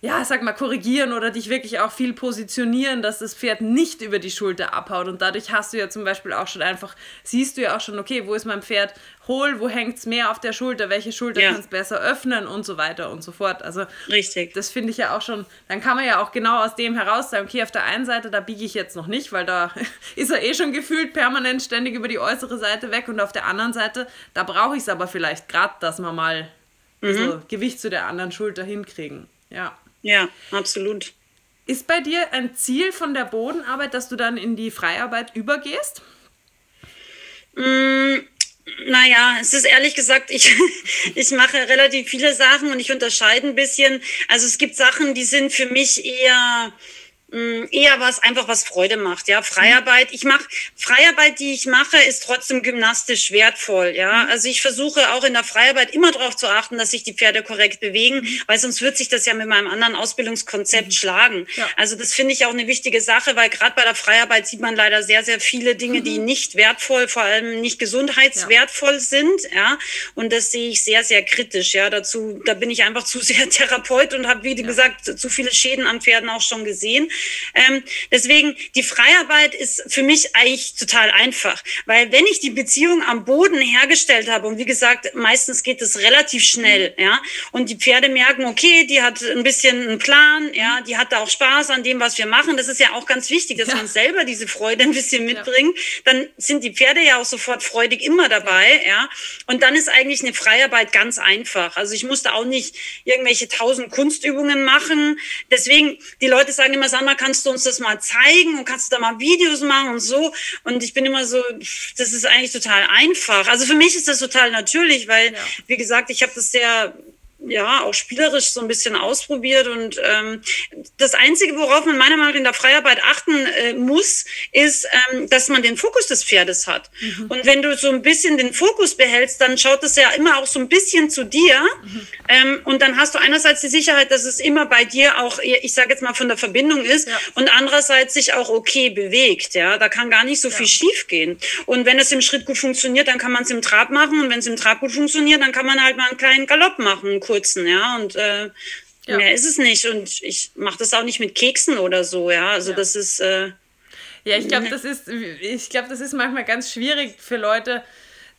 ja, sag mal, korrigieren oder dich wirklich auch viel positionieren, dass das Pferd nicht über die Schulter abhaut. Und dadurch hast du ja zum Beispiel auch schon einfach, siehst du ja auch schon, okay, wo ist mein Pferd hohl, wo hängt es mehr auf der Schulter, welche Schulter ja. kannst besser öffnen und so weiter und so fort. Also Richtig. das finde ich ja auch schon, dann kann man ja auch genau aus dem heraus sagen, okay, auf der einen Seite, da biege ich jetzt noch nicht, weil da ist er eh schon gefühlt permanent ständig über die äußere Seite weg und auf der anderen Seite, da brauche ich es aber vielleicht gerade, dass wir mal mhm. so Gewicht zu der anderen Schulter hinkriegen. Ja. Ja, absolut. Ist bei dir ein Ziel von der Bodenarbeit, dass du dann in die Freiarbeit übergehst? Mm, naja, es ist ehrlich gesagt, ich, ich mache relativ viele Sachen und ich unterscheide ein bisschen. Also es gibt Sachen, die sind für mich eher eher was einfach was Freude macht, ja. Freiarbeit. Ich mache Freiarbeit, die ich mache, ist trotzdem gymnastisch wertvoll, ja. Mhm. Also ich versuche auch in der Freiarbeit immer darauf zu achten, dass sich die Pferde korrekt bewegen, mhm. weil sonst wird sich das ja mit meinem anderen Ausbildungskonzept mhm. schlagen. Ja. Also das finde ich auch eine wichtige Sache, weil gerade bei der Freiarbeit sieht man leider sehr, sehr viele Dinge, die mhm. nicht wertvoll, vor allem nicht gesundheitswertvoll ja. sind, ja. Und das sehe ich sehr, sehr kritisch, ja. Dazu, da bin ich einfach zu sehr Therapeut und habe, wie ja. gesagt, zu viele Schäden an Pferden auch schon gesehen. Ähm, deswegen, die Freiarbeit ist für mich eigentlich total einfach, weil wenn ich die Beziehung am Boden hergestellt habe, und wie gesagt, meistens geht es relativ schnell, ja, und die Pferde merken, okay, die hat ein bisschen einen Plan, ja, die hat da auch Spaß an dem, was wir machen. Das ist ja auch ganz wichtig, dass ja. man selber diese Freude ein bisschen mitbringt. Dann sind die Pferde ja auch sofort freudig immer dabei, ja. Und dann ist eigentlich eine Freiarbeit ganz einfach. Also ich musste auch nicht irgendwelche tausend Kunstübungen machen. Deswegen, die Leute sagen immer, Sandra, kannst du uns das mal zeigen und kannst du da mal Videos machen und so. Und ich bin immer so, das ist eigentlich total einfach. Also für mich ist das total natürlich, weil, ja. wie gesagt, ich habe das sehr ja, auch spielerisch so ein bisschen ausprobiert. Und ähm, das Einzige, worauf man meiner Meinung nach in der Freiarbeit achten äh, muss, ist, ähm, dass man den Fokus des Pferdes hat. Mhm. Und wenn du so ein bisschen den Fokus behältst, dann schaut es ja immer auch so ein bisschen zu dir. Mhm. Ähm, und dann hast du einerseits die Sicherheit, dass es immer bei dir auch, ich sage jetzt mal, von der Verbindung ist ja. und andererseits sich auch okay bewegt. Ja, da kann gar nicht so ja. viel schief gehen. Und wenn es im Schritt gut funktioniert, dann kann man es im Trab machen. Und wenn es im Trab gut funktioniert, dann kann man halt mal einen kleinen Galopp machen, kurzen, ja. Und äh, ja. mehr ist es nicht. Und ich mache das auch nicht mit Keksen oder so, ja. Also ja. das ist. Äh, ja, ich glaube, das ist, ich glaube, das ist manchmal ganz schwierig für Leute,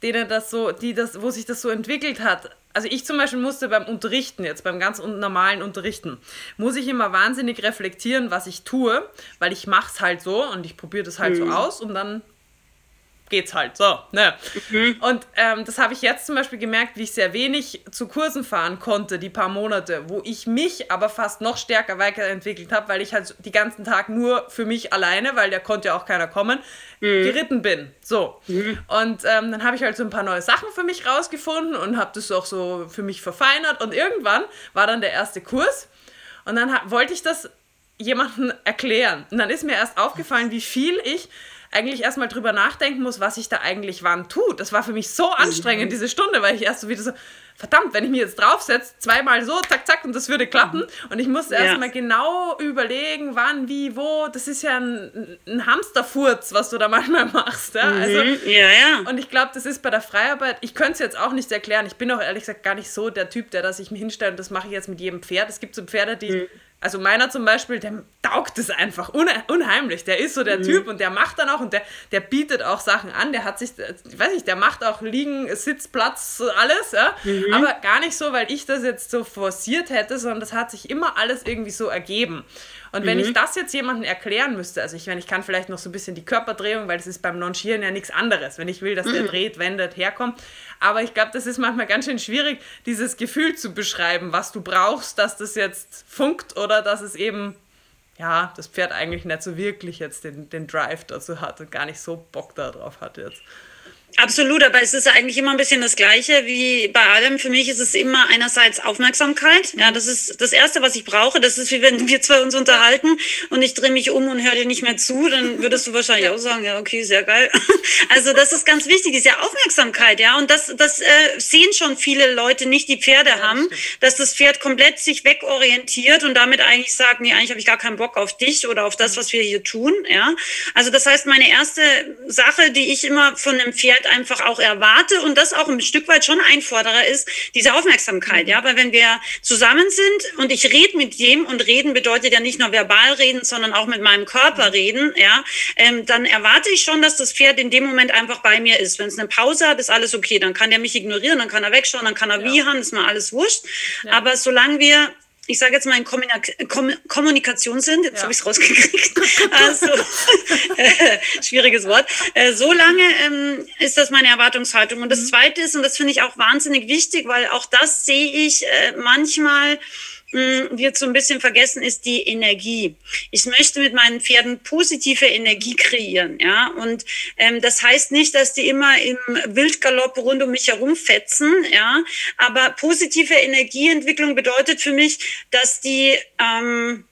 denen das so, die das, wo sich das so entwickelt hat. Also ich zum Beispiel musste beim Unterrichten jetzt, beim ganz normalen Unterrichten, muss ich immer wahnsinnig reflektieren, was ich tue, weil ich mache es halt so und ich probiere das halt mhm. so aus und dann geht's halt so. Ne? Mhm. Und ähm, das habe ich jetzt zum Beispiel gemerkt, wie ich sehr wenig zu Kursen fahren konnte, die paar Monate, wo ich mich aber fast noch stärker weiterentwickelt habe, weil ich halt die ganzen Tag nur für mich alleine, weil da konnte ja auch keiner kommen, mhm. geritten bin. So. Mhm. Und ähm, dann habe ich halt so ein paar neue Sachen für mich rausgefunden und habe das auch so für mich verfeinert. Und irgendwann war dann der erste Kurs und dann wollte ich das jemandem erklären. Und dann ist mir erst aufgefallen, wie viel ich eigentlich erstmal drüber nachdenken muss, was ich da eigentlich wann tue. Das war für mich so anstrengend, mhm. diese Stunde, weil ich erst so wieder so, verdammt, wenn ich mich jetzt draufsetze, zweimal so, zack, zack, und das würde klappen. Mhm. Und ich musste erstmal genau überlegen, wann, wie, wo. Das ist ja ein, ein Hamsterfurz, was du da manchmal machst. Ja, also, ja, ja. Und ich glaube, das ist bei der Freiarbeit, ich könnte es jetzt auch nicht erklären. Ich bin auch ehrlich gesagt gar nicht so der Typ, der das sich mir hinstellt und das mache ich jetzt mit jedem Pferd. Es gibt so Pferde, die. Mhm also meiner zum Beispiel, der taugt es einfach unheimlich. Der ist so der mhm. Typ und der macht dann auch und der, der bietet auch Sachen an. Der hat sich, ich weiß nicht, der macht auch Liegen, Sitz, Platz, alles, ja. Mhm. Aber gar nicht so, weil ich das jetzt so forciert hätte, sondern das hat sich immer alles irgendwie so ergeben. Und wenn mhm. ich das jetzt jemandem erklären müsste, also ich, wenn ich kann vielleicht noch so ein bisschen die Körperdrehung, weil das ist beim Longieren ja nichts anderes, wenn ich will, dass der mhm. dreht, wendet, herkommt. Aber ich glaube, das ist manchmal ganz schön schwierig, dieses Gefühl zu beschreiben, was du brauchst, dass das jetzt funkt oder dass es eben ja, das Pferd eigentlich nicht so wirklich jetzt den, den Drive dazu hat und gar nicht so Bock darauf hat jetzt. Absolut, aber es ist eigentlich immer ein bisschen das Gleiche wie bei allem. Für mich ist es immer einerseits Aufmerksamkeit. Ja, das ist das Erste, was ich brauche. Das ist wie wenn wir zwei uns unterhalten und ich drehe mich um und höre dir nicht mehr zu, dann würdest du wahrscheinlich auch sagen, ja, okay, sehr geil. Also das ist ganz wichtig, diese Aufmerksamkeit, ja. Und das, das äh, sehen schon viele Leute nicht, die Pferde haben, dass das Pferd komplett sich wegorientiert und damit eigentlich sagt, nee, eigentlich habe ich gar keinen Bock auf dich oder auf das, was wir hier tun, ja. Also das heißt, meine erste Sache, die ich immer von einem Pferd halt einfach auch erwarte und das auch ein Stück weit schon einfordere, ist diese Aufmerksamkeit. Ja, weil wenn wir zusammen sind und ich rede mit dem und reden bedeutet ja nicht nur verbal reden, sondern auch mit meinem Körper reden, ja, ähm, dann erwarte ich schon, dass das Pferd in dem Moment einfach bei mir ist. Wenn es eine Pause hat, ist alles okay. Dann kann der mich ignorieren, dann kann er wegschauen, dann kann er ja. wiehern, ist mir alles wurscht. Ja. Aber solange wir ich sage jetzt mal, in Kommunikation sind, jetzt ja. habe ich es rausgekriegt, also, äh, schwieriges Wort, äh, so lange ähm, ist das meine Erwartungshaltung. Und das mhm. Zweite ist, und das finde ich auch wahnsinnig wichtig, weil auch das sehe ich äh, manchmal, wird so ein bisschen vergessen, ist die Energie. Ich möchte mit meinen Pferden positive Energie kreieren, ja. Und ähm, das heißt nicht, dass die immer im Wildgalopp rund um mich herum fetzen, ja. Aber positive Energieentwicklung bedeutet für mich, dass die ähm,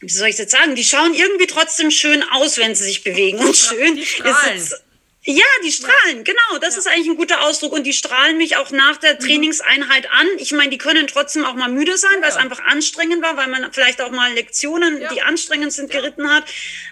wie soll ich das sagen, die schauen irgendwie trotzdem schön aus, wenn sie sich bewegen. Und schön ist es ja, die strahlen, genau. Das ja. ist eigentlich ein guter Ausdruck. Und die strahlen mich auch nach der mhm. Trainingseinheit an. Ich meine, die können trotzdem auch mal müde sein, ja. weil es einfach anstrengend war, weil man vielleicht auch mal Lektionen, ja. die anstrengend sind, geritten hat.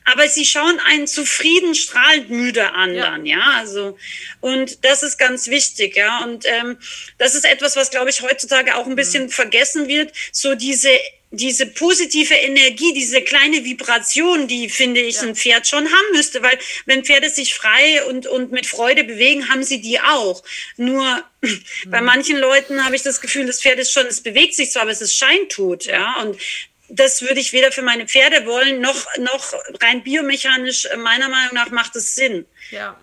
Aber sie schauen einen zufrieden, strahlend müde an dann, ja. Also, und das ist ganz wichtig, ja. Und ähm, das ist etwas, was, glaube ich, heutzutage auch ein bisschen mhm. vergessen wird. So diese diese positive Energie, diese kleine Vibration, die finde ich ja. ein Pferd schon haben müsste, weil wenn Pferde sich frei und, und mit Freude bewegen, haben sie die auch. Nur mhm. bei manchen Leuten habe ich das Gefühl, das Pferd ist schon, es bewegt sich zwar, aber es ist Scheintut, ja. Und das würde ich weder für meine Pferde wollen, noch, noch rein biomechanisch, meiner Meinung nach, macht es Sinn. Ja.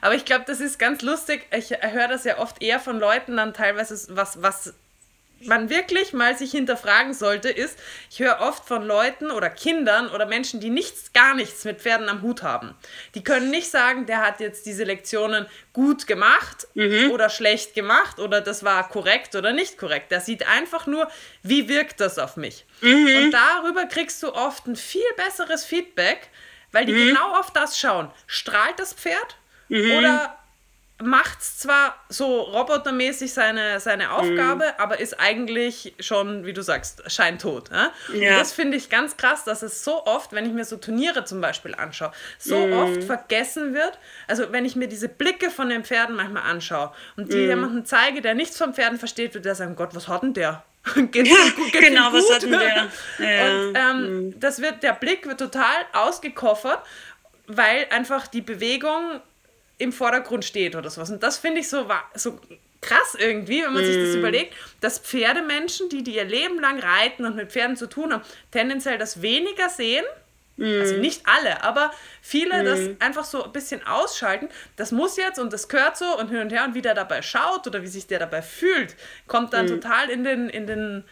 Aber ich glaube, das ist ganz lustig. Ich höre das ja oft eher von Leuten dann teilweise, was, was man wirklich mal sich hinterfragen sollte, ist, ich höre oft von Leuten oder Kindern oder Menschen, die nichts, gar nichts mit Pferden am Hut haben. Die können nicht sagen, der hat jetzt diese Lektionen gut gemacht mhm. oder schlecht gemacht oder das war korrekt oder nicht korrekt. Der sieht einfach nur, wie wirkt das auf mich. Mhm. Und darüber kriegst du oft ein viel besseres Feedback, weil die mhm. genau auf das schauen. Strahlt das Pferd mhm. oder macht zwar so robotermäßig seine, seine Aufgabe, mhm. aber ist eigentlich schon, wie du sagst, scheintot. Äh? Ja. das finde ich ganz krass, dass es so oft, wenn ich mir so Turniere zum Beispiel anschaue, so mhm. oft vergessen wird. Also wenn ich mir diese Blicke von den Pferden manchmal anschaue und die mhm. jemanden zeige, der nichts vom Pferden versteht, wird der sagen, Gott, was hat denn der? geht's ja, gut, geht's genau, was hat denn der? Ja. Und ähm, mhm. das wird, der Blick wird total ausgekoffert, weil einfach die Bewegung im Vordergrund steht oder sowas. Und das finde ich so, so krass irgendwie, wenn man mm. sich das mhm. überlegt, dass Pferdemenschen, die, die ihr Leben lang reiten und mit Pferden zu tun haben, tendenziell das weniger sehen. Mm. Also nicht alle, aber viele mm. das einfach so ein bisschen ausschalten. Das muss jetzt und das gehört so und hin und her und wie der dabei schaut oder wie sich der dabei fühlt, kommt dann mhm. total in den, in den,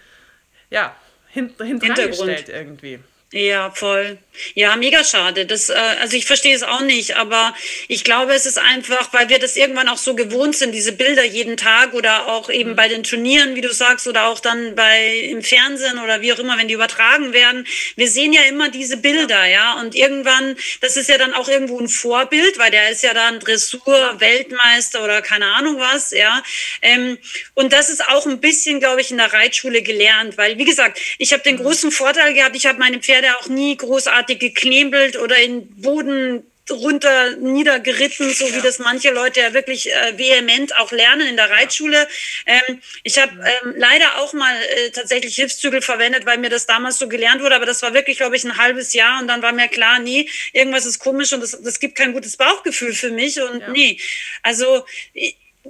ja, hint, hintergestellt irgendwie. Ja, voll. Ja, mega schade. Das, äh, also ich verstehe es auch nicht, aber ich glaube, es ist einfach, weil wir das irgendwann auch so gewohnt sind, diese Bilder jeden Tag oder auch eben mhm. bei den Turnieren, wie du sagst, oder auch dann bei im Fernsehen oder wie auch immer, wenn die übertragen werden. Wir sehen ja immer diese Bilder, ja. Und irgendwann, das ist ja dann auch irgendwo ein Vorbild, weil der ist ja dann Dressur, Weltmeister oder keine Ahnung was, ja. Ähm, und das ist auch ein bisschen, glaube ich, in der Reitschule gelernt, weil, wie gesagt, ich habe den mhm. großen Vorteil gehabt, ich habe meine Pferde auch nie großartig geknebelt oder in Boden runter niedergeritten, so ja. wie das manche Leute ja wirklich äh, vehement auch lernen in der Reitschule. Ähm, ich habe ähm, leider auch mal äh, tatsächlich Hilfszügel verwendet, weil mir das damals so gelernt wurde, aber das war wirklich, glaube ich, ein halbes Jahr und dann war mir klar, nee, irgendwas ist komisch und das, das gibt kein gutes Bauchgefühl für mich und ja. nee, also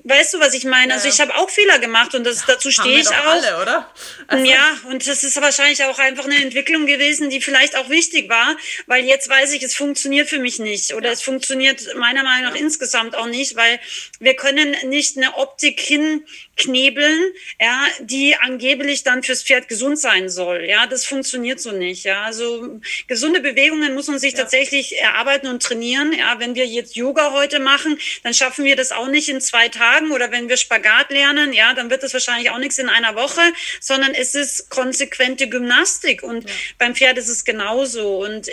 Weißt du, was ich meine? Also ich habe auch Fehler gemacht und das, dazu stehe ich auch. Alle, oder? Also ja, und das ist wahrscheinlich auch einfach eine Entwicklung gewesen, die vielleicht auch wichtig war, weil jetzt weiß ich, es funktioniert für mich nicht oder ja. es funktioniert meiner Meinung nach ja. insgesamt auch nicht, weil wir können nicht eine Optik hin knebeln, ja, die angeblich dann fürs Pferd gesund sein soll. Ja, das funktioniert so nicht. Ja, also gesunde Bewegungen muss man sich ja. tatsächlich erarbeiten und trainieren. Ja, wenn wir jetzt Yoga heute machen, dann schaffen wir das auch nicht in zwei Tagen oder wenn wir Spagat lernen, ja, dann wird das wahrscheinlich auch nichts in einer Woche, sondern es ist konsequente Gymnastik und ja. beim Pferd ist es genauso und äh,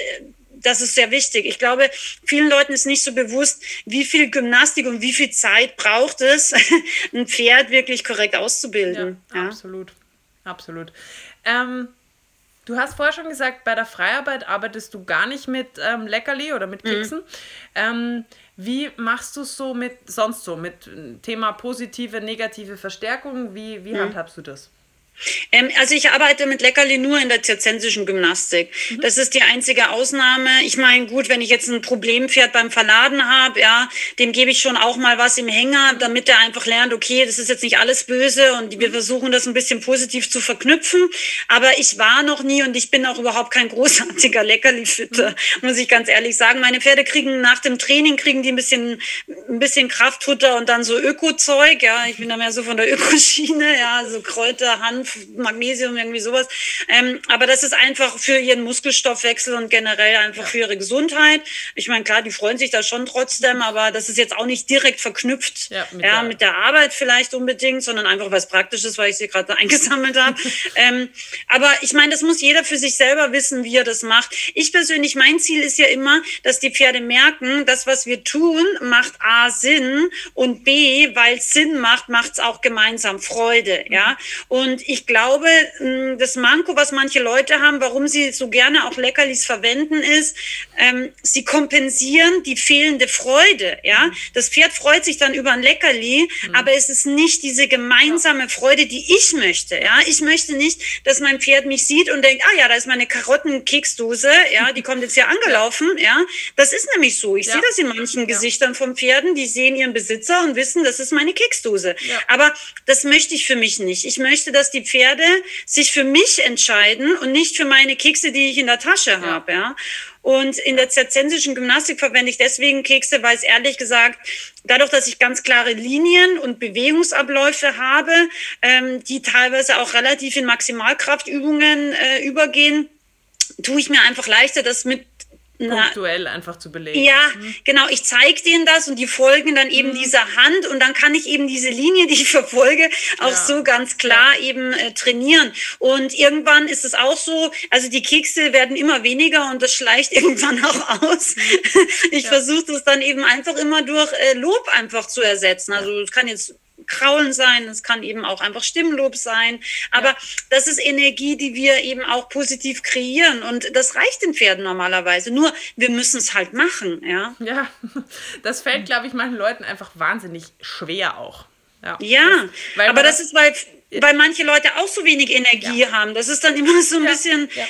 das ist sehr wichtig. Ich glaube, vielen Leuten ist nicht so bewusst, wie viel Gymnastik und wie viel Zeit braucht es, ein Pferd wirklich korrekt auszubilden. Ja, ja. Absolut, absolut. Ähm, du hast vorher schon gesagt, bei der Freiarbeit arbeitest du gar nicht mit ähm, Leckerli oder mit mhm. Keksen. Mhm. Ähm, wie machst du es so mit sonst so mit äh, Thema positive, negative Verstärkung? Wie, wie mhm. handhabst du das? Ähm, also ich arbeite mit Leckerli nur in der zirzensischen Gymnastik. Mhm. Das ist die einzige Ausnahme. Ich meine, gut, wenn ich jetzt ein Problempferd beim Verladen habe, ja, dem gebe ich schon auch mal was im Hänger, damit er einfach lernt, okay, das ist jetzt nicht alles böse und wir mhm. versuchen das ein bisschen positiv zu verknüpfen. Aber ich war noch nie und ich bin auch überhaupt kein großartiger Leckerli-Fütter, mhm. muss ich ganz ehrlich sagen. Meine Pferde kriegen nach dem Training kriegen die ein bisschen, ein bisschen Kraftfutter und dann so Öko-Zeug, ja. Ich bin da mehr so von der Ökoschiene, ja, so Kräuter, Hanf, Magnesium, irgendwie sowas. Ähm, aber das ist einfach für ihren Muskelstoffwechsel und generell einfach für ihre Gesundheit. Ich meine, klar, die freuen sich da schon trotzdem, aber das ist jetzt auch nicht direkt verknüpft ja, mit, ja, der, mit der Arbeit vielleicht unbedingt, sondern einfach was Praktisches, weil ich sie gerade eingesammelt habe. ähm, aber ich meine, das muss jeder für sich selber wissen, wie er das macht. Ich persönlich, mein Ziel ist ja immer, dass die Pferde merken, dass was wir tun, macht A Sinn und B, weil es Sinn macht, macht es auch gemeinsam Freude. Ja, und ich glaube, das Manko, was manche Leute haben, warum sie so gerne auch Leckerlis verwenden, ist, ähm, sie kompensieren die fehlende Freude. Ja, das Pferd freut sich dann über ein Leckerli, mhm. aber es ist nicht diese gemeinsame Freude, die ich möchte. Ja, ich möchte nicht, dass mein Pferd mich sieht und denkt, ah ja, da ist meine Karottenkeksdose, ja, die kommt jetzt hier angelaufen. Ja, das ist nämlich so. Ich ja. sehe das in manchen ja. Gesichtern von Pferden, die sehen ihren Besitzer und wissen, das ist meine Keksdose. Ja. Aber das möchte ich für mich nicht. Ich möchte, dass die Pferde sich für mich entscheiden und nicht für meine Kekse, die ich in der Tasche habe. Ja. Und in der zirzensischen Gymnastik verwende ich deswegen Kekse, weil es ehrlich gesagt, dadurch, dass ich ganz klare Linien und Bewegungsabläufe habe, ähm, die teilweise auch relativ in Maximalkraftübungen äh, übergehen, tue ich mir einfach leichter, das mit punktuell einfach zu belegen. Ja, mhm. genau. Ich zeige denen das und die folgen dann eben mhm. dieser Hand und dann kann ich eben diese Linie, die ich verfolge, auch ja. so ganz klar ja. eben äh, trainieren. Und irgendwann ist es auch so, also die Kekse werden immer weniger und das schleicht irgendwann auch aus. Mhm. Ich ja. versuche das dann eben einfach immer durch äh, Lob einfach zu ersetzen. Also es kann jetzt Kraulen sein, es kann eben auch einfach Stimmlob sein. Aber ja. das ist Energie, die wir eben auch positiv kreieren. Und das reicht den Pferden normalerweise. Nur wir müssen es halt machen. Ja, ja das fällt, glaube ich, manchen Leuten einfach wahnsinnig schwer auch. Ja, ja das, aber das ist, weil weil manche Leute auch so wenig Energie ja. haben. Das ist dann immer so ein ja. bisschen ja.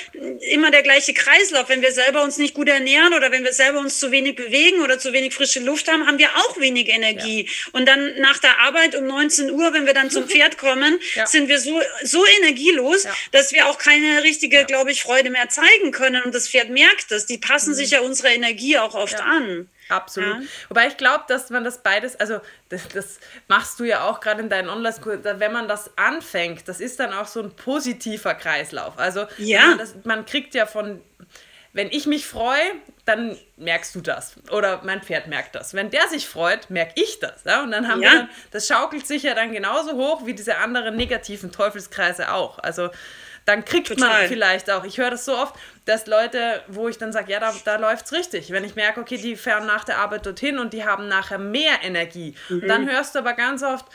immer der gleiche Kreislauf. Wenn wir selber uns nicht gut ernähren oder wenn wir selber uns zu wenig bewegen oder zu wenig frische Luft haben, haben wir auch wenig Energie. Und dann nach der Arbeit um 19 Uhr, wenn wir dann zum Pferd kommen, sind wir so, so energielos, dass wir auch keine richtige, glaube ich, Freude mehr zeigen können. Und das Pferd merkt das. Die passen mhm. sich ja unserer Energie auch oft an. Absolut. Ja. Wobei ich glaube, dass man das beides, also das, das machst du ja auch gerade in deinen Online-Kursen, wenn man das anfängt, das ist dann auch so ein positiver Kreislauf. Also ja. man, das, man kriegt ja von, wenn ich mich freue, dann merkst du das. Oder mein Pferd merkt das. Wenn der sich freut, merke ich das. Ja? Und dann haben ja. wir dann, das schaukelt sich ja dann genauso hoch wie diese anderen negativen Teufelskreise auch. Also dann kriegt Total. man vielleicht auch. Ich höre das so oft, dass Leute, wo ich dann sage, ja, da, da läuft es richtig. Wenn ich merke, okay, die fahren nach der Arbeit dorthin und die haben nachher mehr Energie. Mhm. dann hörst du aber ganz oft,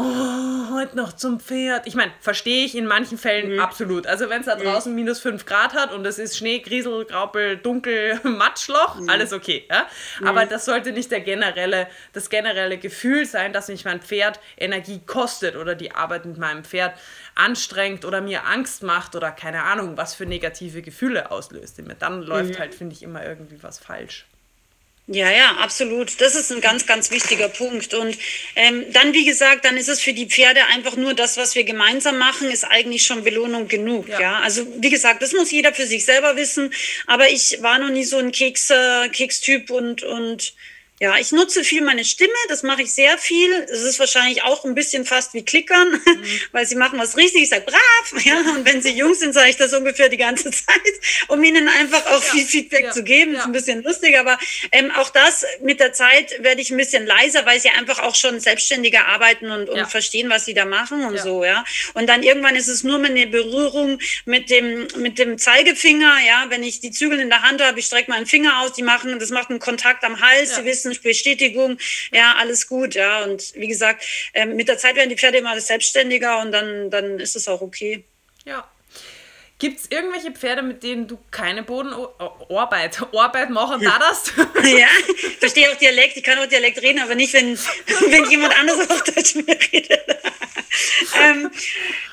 oh, heute noch zum Pferd. Ich meine, verstehe ich in manchen Fällen mhm. absolut. Also wenn es da mhm. draußen mhm. minus 5 Grad hat und es ist Schnee, Griesel, Graupel, Dunkel, Matschloch, mhm. alles okay. Ja? Mhm. Aber das sollte nicht der generelle, das generelle Gefühl sein, dass mich mein Pferd Energie kostet oder die Arbeit mit meinem Pferd anstrengt oder mir Angst macht oder keine Ahnung, was für negative Gefühle auslöst. Dann läuft mhm. halt, finde ich, immer irgendwie was falsch. Ja, ja, absolut. Das ist ein ganz, ganz wichtiger Punkt. Und ähm, dann, wie gesagt, dann ist es für die Pferde einfach nur das, was wir gemeinsam machen, ist eigentlich schon Belohnung genug. Ja. ja? Also wie gesagt, das muss jeder für sich selber wissen. Aber ich war noch nie so ein Keks, äh, Kekstyp und und ja, ich nutze viel meine Stimme, das mache ich sehr viel. Es ist wahrscheinlich auch ein bisschen fast wie Klickern, mhm. weil sie machen was richtig. Ich sage brav, ja, und wenn sie jung sind, sage ich das ungefähr die ganze Zeit, um ihnen einfach auch ja. viel Feedback ja. zu geben. Ja. Ist ein bisschen lustig, aber ähm, auch das mit der Zeit werde ich ein bisschen leiser, weil sie einfach auch schon selbstständiger arbeiten und, und verstehen, was sie da machen und so, ja. Und dann irgendwann ist es nur eine Berührung mit dem mit dem Zeigefinger, ja. Wenn ich die Zügel in der Hand habe, ich strecke meinen Finger aus, die machen, das macht einen Kontakt am Hals. Sie wissen Bestätigung, ja, alles gut, ja. Und wie gesagt, äh, mit der Zeit werden die Pferde immer selbstständiger und dann, dann ist es auch okay. Ja. Gibt es irgendwelche Pferde, mit denen du keine Bodenarbeit Arbeit machen darfst? ja, ich verstehe auch Dialekt, ich kann auch Dialekt reden, aber nicht, wenn, wenn jemand anderes auf Deutsch mir redet. ähm,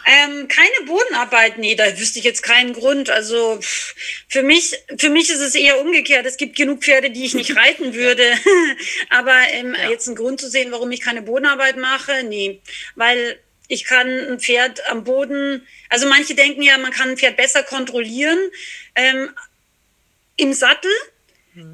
ähm, keine Bodenarbeit, nee, da wüsste ich jetzt keinen Grund. Also für mich, für mich ist es eher umgekehrt. Es gibt genug Pferde, die ich nicht reiten würde. Aber ähm, ja. jetzt einen Grund zu sehen, warum ich keine Bodenarbeit mache, nee. Weil ich kann ein Pferd am Boden, also manche denken ja, man kann ein Pferd besser kontrollieren ähm, im Sattel.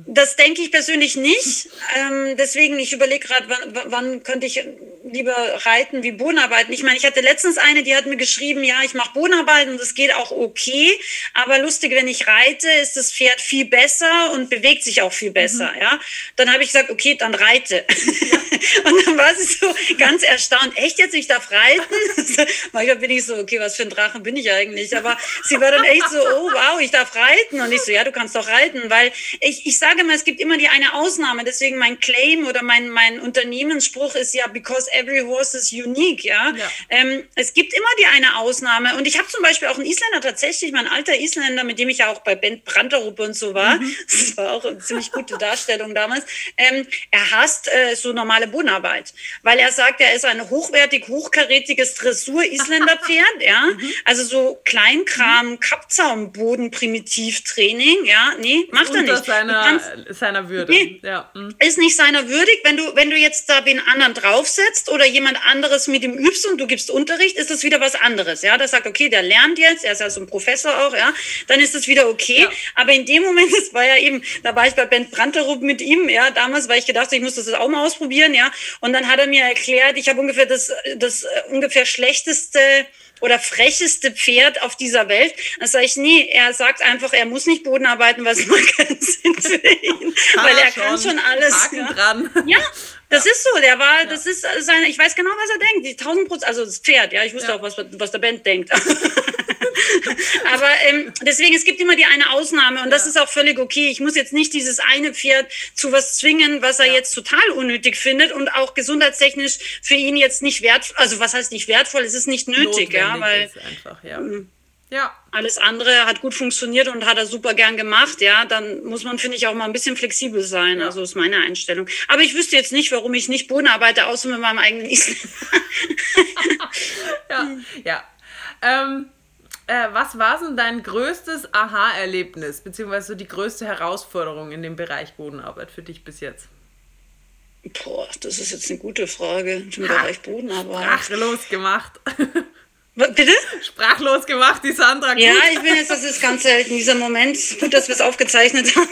Das denke ich persönlich nicht. Ähm, deswegen, ich überlege gerade, wann, wann, könnte ich lieber reiten wie Bodenarbeiten. Ich meine, ich hatte letztens eine, die hat mir geschrieben, ja, ich mache Bodenarbeiten und das geht auch okay, aber lustig, wenn ich reite, ist das Pferd viel besser und bewegt sich auch viel besser, mhm. ja. Dann habe ich gesagt, okay, dann reite. Ja. und dann war sie so ganz erstaunt, echt jetzt, ich darf reiten? Manchmal bin ich so, okay, was für ein Drachen bin ich eigentlich? Aber sie war dann echt so, oh wow, ich darf reiten. Und ich so, ja, du kannst doch reiten, weil ich, ich sage mal, es gibt immer die eine Ausnahme, deswegen mein Claim oder mein, mein Unternehmensspruch ist ja, because every horse is unique, ja. ja. Ähm, es gibt immer die eine Ausnahme. Und ich habe zum Beispiel auch einen Isländer tatsächlich, mein alter Isländer, mit dem ich ja auch bei Ben Branderup und so war. Mhm. Das war auch eine ziemlich gute Darstellung damals. Ähm, er hasst äh, so normale Bodenarbeit, weil er sagt, er ist ein hochwertig, hochkarätiges Dressur-Isländer-Pferd, ja. Mhm. Also so Kleinkram, mhm. Kappzaumboden, Primitivtraining, ja. Nee, macht Unter er nicht. Seiner, seiner Würde. Nee, ja. Mhm. Ist nicht seiner würdig. Wenn du, wenn du jetzt da den anderen draufsetzt oder jemand anderes mit ihm übst und du gibst Unterricht, ist das wieder was anderes. Ja, das sagt, okay, der lernt jetzt, er ist ja so ein Professor auch, ja, dann ist es wieder okay. Ja. Aber in dem Moment, das war ja eben, da war ich bei Ben Branterup mit ihm, ja, damals, weil ich gedacht, ich muss das auch mal ausprobieren, ja. Und dann hat er mir erklärt, ich habe ungefähr das, das äh, ungefähr schlechteste oder frecheste Pferd auf dieser Welt. Dann sage ich, nee, er sagt einfach, er muss nicht Boden arbeiten, was macht keinen Sinn ihn. weil er schon. kann schon alles. Haken ja. dran. Ja, das ja. ist so. Der war, ja. das ist seine, ich weiß genau, was er denkt. Die 1000 Prozent, also das Pferd, ja, ich wusste auch, was, was der Band denkt. Aber ähm, deswegen, es gibt immer die eine Ausnahme und das ist auch völlig okay. Ich muss jetzt nicht dieses eine Pferd zu was zwingen, was er ja. jetzt total unnötig findet und auch gesundheitstechnisch für ihn jetzt nicht wertvoll, also was heißt nicht wertvoll, es ist nicht nötig, Notwendig ja, weil einfach, ja. Ja. Alles andere hat gut funktioniert und hat er super gern gemacht, ja, dann muss man, finde ich, auch mal ein bisschen flexibel sein. Ja. Also ist meine Einstellung. Aber ich wüsste jetzt nicht, warum ich nicht Boden arbeite, außer mit meinem eigenen Islam. ja, ja. Ähm, äh, was war denn dein größtes Aha-Erlebnis, beziehungsweise die größte Herausforderung in dem Bereich Bodenarbeit für dich bis jetzt? Boah, das ist jetzt eine gute Frage im Bereich Bodenarbeit. Sprachlos gemacht. Bitte? Sprachlos gemacht, die Sandra. Ja, ich bin jetzt, das ist ganz selten, dieser Moment. Gut, dass wir es aufgezeichnet haben.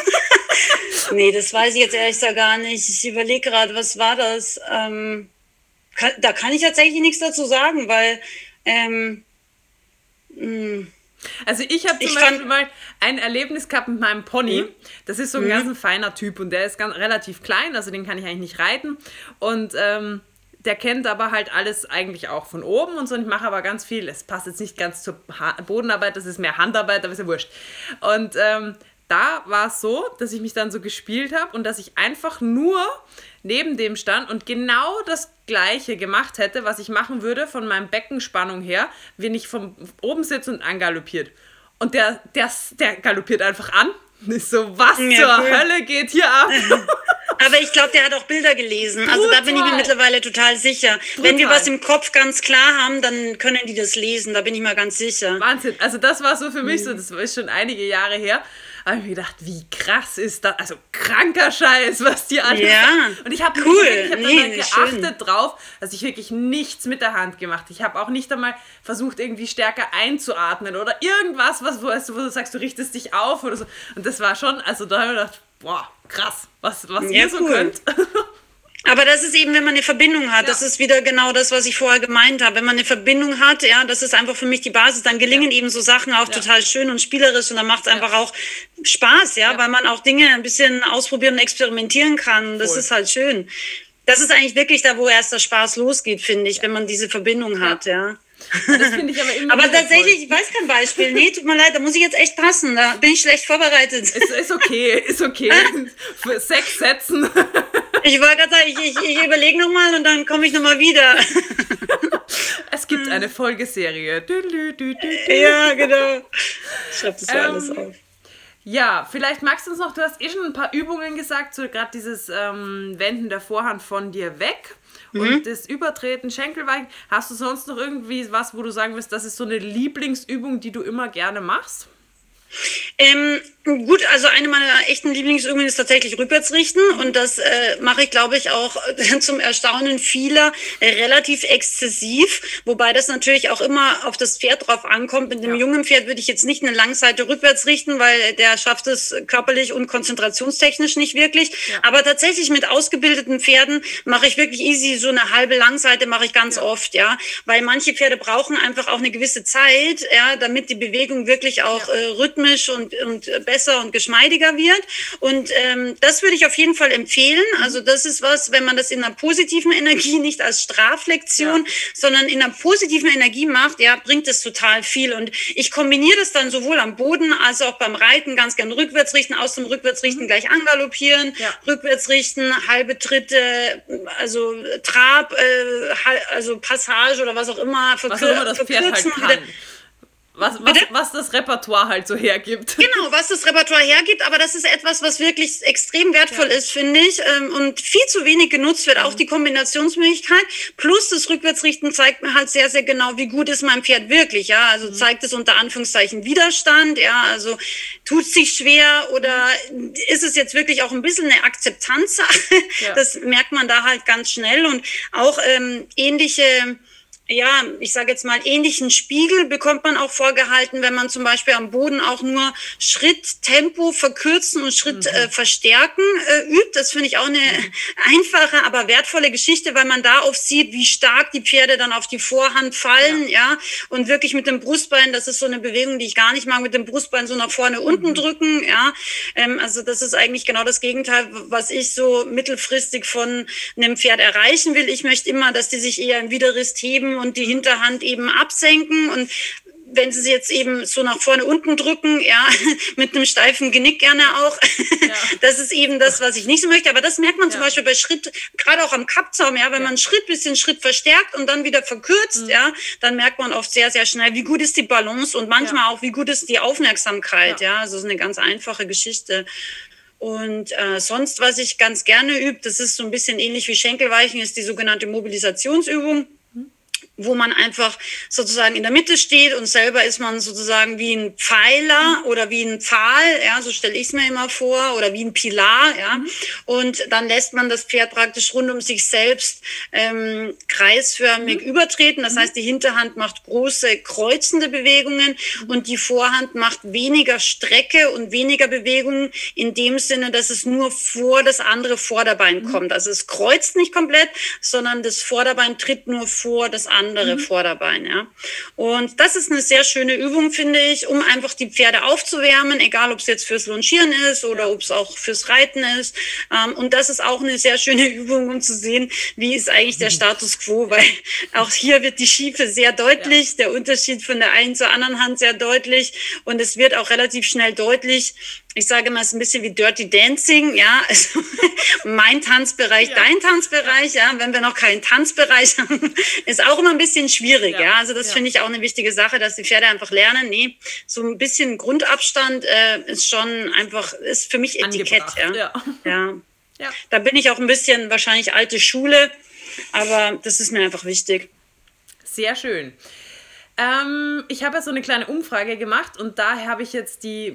nee, das weiß ich jetzt ehrlich gesagt gar nicht. Ich überlege gerade, was war das? Ähm, kann, da kann ich tatsächlich nichts dazu sagen, weil ähm, hm. Also ich habe zum ich Beispiel mal ein Erlebnis gehabt mit meinem Pony. Mhm. Das ist so ein mhm. ganz feiner Typ und der ist ganz relativ klein, also den kann ich eigentlich nicht reiten. Und ähm, der kennt aber halt alles eigentlich auch von oben und so. Und ich mache aber ganz viel. Es passt jetzt nicht ganz zur ha Bodenarbeit, das ist mehr Handarbeit, aber ist ja wurscht. Und ähm, da war es so, dass ich mich dann so gespielt habe und dass ich einfach nur neben dem stand und genau das gleiche gemacht hätte, was ich machen würde von meinem Beckenspannung her, wenn ich vom oben sitze und angaloppiert. Und der, der, der galoppiert einfach an. Und ich so, was ja, zur cool. Hölle geht hier ab? Aber ich glaube, der hat auch Bilder gelesen. Brutal. Also da bin ich mir mittlerweile total sicher. Brutal. Wenn wir was im Kopf ganz klar haben, dann können die das lesen. Da bin ich mir ganz sicher. Wahnsinn. Also das war so für mich so, das ist schon einige Jahre her habe ich mir gedacht, wie krass ist das? Also kranker Scheiß, was die alles ja, Und ich habe cool. ich hab nee, geachtet schön. drauf, dass ich wirklich nichts mit der Hand gemacht. Ich habe auch nicht einmal versucht, irgendwie stärker einzuatmen oder irgendwas, was, du, wo du sagst, du richtest dich auf oder so. Und das war schon, also da habe ich gedacht, boah, krass, was, was ja, ihr so cool. könnt. Aber das ist eben, wenn man eine Verbindung hat, ja. das ist wieder genau das, was ich vorher gemeint habe. Wenn man eine Verbindung hat, ja, das ist einfach für mich die Basis, dann gelingen ja. eben so Sachen auch ja. total schön und spielerisch und dann macht es einfach auch Spaß, ja, weil man auch Dinge ein bisschen ausprobieren und experimentieren kann. Das cool. ist halt schön. Das ist eigentlich wirklich da, wo erst der Spaß losgeht, finde ich, wenn man diese Verbindung hat, ja. Das finde ich aber immer. aber tatsächlich, toll. ich weiß kein Beispiel. Nee, tut mir leid, da muss ich jetzt echt passen. Da bin ich schlecht vorbereitet. Ist, ist okay, ist okay. Für sechs Sätzen. Ich wollte gerade sagen, ich, ich, ich überlege nochmal und dann komme ich nochmal wieder. Es gibt eine Folgeserie. Ja, genau. Ich schreibe das so ähm, alles auf. Ja, vielleicht magst du uns noch, du hast eh schon ein paar Übungen gesagt, so gerade dieses ähm, Wenden der Vorhand von dir weg und mhm. das Übertreten, Schenkelweichen. Hast du sonst noch irgendwie was, wo du sagen wirst, das ist so eine Lieblingsübung, die du immer gerne machst? Ähm, Gut, also eine meiner echten Lieblingsübungen ist tatsächlich Rückwärtsrichten und das äh, mache ich, glaube ich, auch äh, zum Erstaunen vieler äh, relativ exzessiv, wobei das natürlich auch immer auf das Pferd drauf ankommt. Mit dem ja. jungen Pferd würde ich jetzt nicht eine Langseite rückwärts richten, weil der schafft es körperlich und konzentrationstechnisch nicht wirklich. Ja. Aber tatsächlich mit ausgebildeten Pferden mache ich wirklich easy so eine halbe Langseite mache ich ganz ja. oft, ja, weil manche Pferde brauchen einfach auch eine gewisse Zeit, ja, damit die Bewegung wirklich auch äh, rhythmisch und und besser und geschmeidiger wird. Und ähm, das würde ich auf jeden Fall empfehlen. Also das ist was, wenn man das in einer positiven Energie, nicht als Straflektion, ja. sondern in einer positiven Energie macht, ja, bringt es total viel. Und ich kombiniere das dann sowohl am Boden als auch beim Reiten ganz gern rückwärts richten, aus dem Rückwärtsrichten mhm. gleich angaloppieren, ja. rückwärts richten, halbe Tritte, also Trab, äh, also Passage oder was auch immer, verkür was auch immer das Pferd halt kann. Was, was, was, das Repertoire halt so hergibt. Genau, was das Repertoire hergibt, aber das ist etwas, was wirklich extrem wertvoll ja. ist, finde ich, ähm, und viel zu wenig genutzt wird, auch die Kombinationsmöglichkeit. Plus das Rückwärtsrichten zeigt mir halt sehr, sehr genau, wie gut ist mein Pferd wirklich, ja. Also mhm. zeigt es unter Anführungszeichen Widerstand, ja, also tut es sich schwer oder ist es jetzt wirklich auch ein bisschen eine Akzeptanzsache? Ja. Das merkt man da halt ganz schnell und auch ähm, ähnliche ja, ich sage jetzt mal, ähnlichen Spiegel bekommt man auch vorgehalten, wenn man zum Beispiel am Boden auch nur Schritttempo verkürzen und Schritt mhm. äh, verstärken äh, übt. Das finde ich auch eine mhm. einfache, aber wertvolle Geschichte, weil man da oft sieht, wie stark die Pferde dann auf die Vorhand fallen, ja, ja und wirklich mit dem Brustbein, das ist so eine Bewegung, die ich gar nicht mag, mit dem Brustbein so nach vorne, mhm. unten drücken, ja. Ähm, also das ist eigentlich genau das Gegenteil, was ich so mittelfristig von einem Pferd erreichen will. Ich möchte immer, dass die sich eher im Widerrist heben und die Hinterhand eben absenken und wenn sie sie jetzt eben so nach vorne unten drücken, ja, mit einem steifen Genick gerne auch. Ja. Das ist eben das, was ich nicht so möchte. Aber das merkt man ja. zum Beispiel bei Schritt, gerade auch am Kappzaum, ja, wenn ja. man Schritt bisschen Schritt verstärkt und dann wieder verkürzt, mhm. ja, dann merkt man oft sehr, sehr schnell, wie gut ist die Balance und manchmal auch, wie gut ist die Aufmerksamkeit, ja. Also es ist eine ganz einfache Geschichte. Und äh, sonst, was ich ganz gerne übe, das ist so ein bisschen ähnlich wie Schenkelweichen, ist die sogenannte Mobilisationsübung wo man einfach sozusagen in der Mitte steht und selber ist man sozusagen wie ein Pfeiler oder wie ein Pfahl, ja, so stelle ich es mir immer vor, oder wie ein Pilar, ja. Mhm. Und dann lässt man das Pferd praktisch rund um sich selbst ähm, kreisförmig mhm. übertreten. Das mhm. heißt, die Hinterhand macht große kreuzende Bewegungen mhm. und die Vorhand macht weniger Strecke und weniger Bewegungen in dem Sinne, dass es nur vor das andere Vorderbein mhm. kommt. Also es kreuzt nicht komplett, sondern das Vorderbein tritt nur vor das andere andere mhm. Vorderbein. Ja. Und das ist eine sehr schöne Übung, finde ich, um einfach die Pferde aufzuwärmen, egal ob es jetzt fürs Longieren ist oder ob es auch fürs Reiten ist. Ähm, und das ist auch eine sehr schöne Übung, um zu sehen, wie ist eigentlich der mhm. Status quo, weil auch hier wird die Schiefe sehr deutlich, der Unterschied von der einen zur anderen Hand sehr deutlich und es wird auch relativ schnell deutlich, ich sage immer, es ist ein bisschen wie Dirty Dancing, ja, also mein Tanzbereich, ja. dein Tanzbereich, ja, wenn wir noch keinen Tanzbereich haben, ist auch immer ein bisschen schwierig, ja, ja? also das ja. finde ich auch eine wichtige Sache, dass die Pferde einfach lernen, nee, so ein bisschen Grundabstand äh, ist schon einfach, ist für mich Etikett, ja. ja. ja. Da bin ich auch ein bisschen wahrscheinlich alte Schule, aber das ist mir einfach wichtig. Sehr schön. Ähm, ich habe ja so eine kleine Umfrage gemacht und daher habe ich jetzt die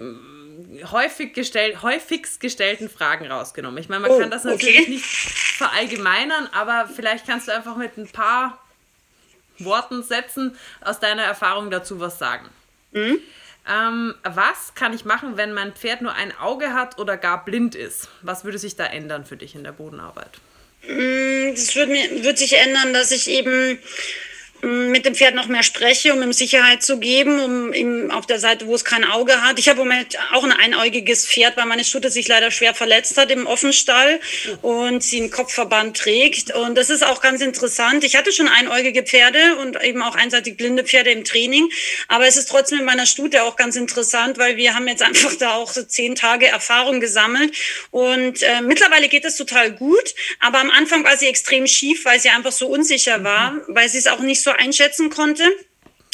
häufig gestell, häufigst gestellten Fragen rausgenommen. Ich meine, man oh, kann das natürlich okay. nicht verallgemeinern, aber vielleicht kannst du einfach mit ein paar Worten, Sätzen aus deiner Erfahrung dazu was sagen. Mhm. Ähm, was kann ich machen, wenn mein Pferd nur ein Auge hat oder gar blind ist? Was würde sich da ändern für dich in der Bodenarbeit? Mm, das würde, mir, würde sich ändern, dass ich eben mit dem Pferd noch mehr spreche, um ihm Sicherheit zu geben, um ihm auf der Seite, wo es kein Auge hat. Ich habe im Moment auch ein einäugiges Pferd, weil meine Stute sich leider schwer verletzt hat im Offenstall und sie einen Kopfverband trägt. Und das ist auch ganz interessant. Ich hatte schon einäugige Pferde und eben auch einseitig blinde Pferde im Training. Aber es ist trotzdem in meiner Stute auch ganz interessant, weil wir haben jetzt einfach da auch so zehn Tage Erfahrung gesammelt. Und äh, mittlerweile geht es total gut. Aber am Anfang war sie extrem schief, weil sie einfach so unsicher war, weil sie es auch nicht so einschätzen konnte.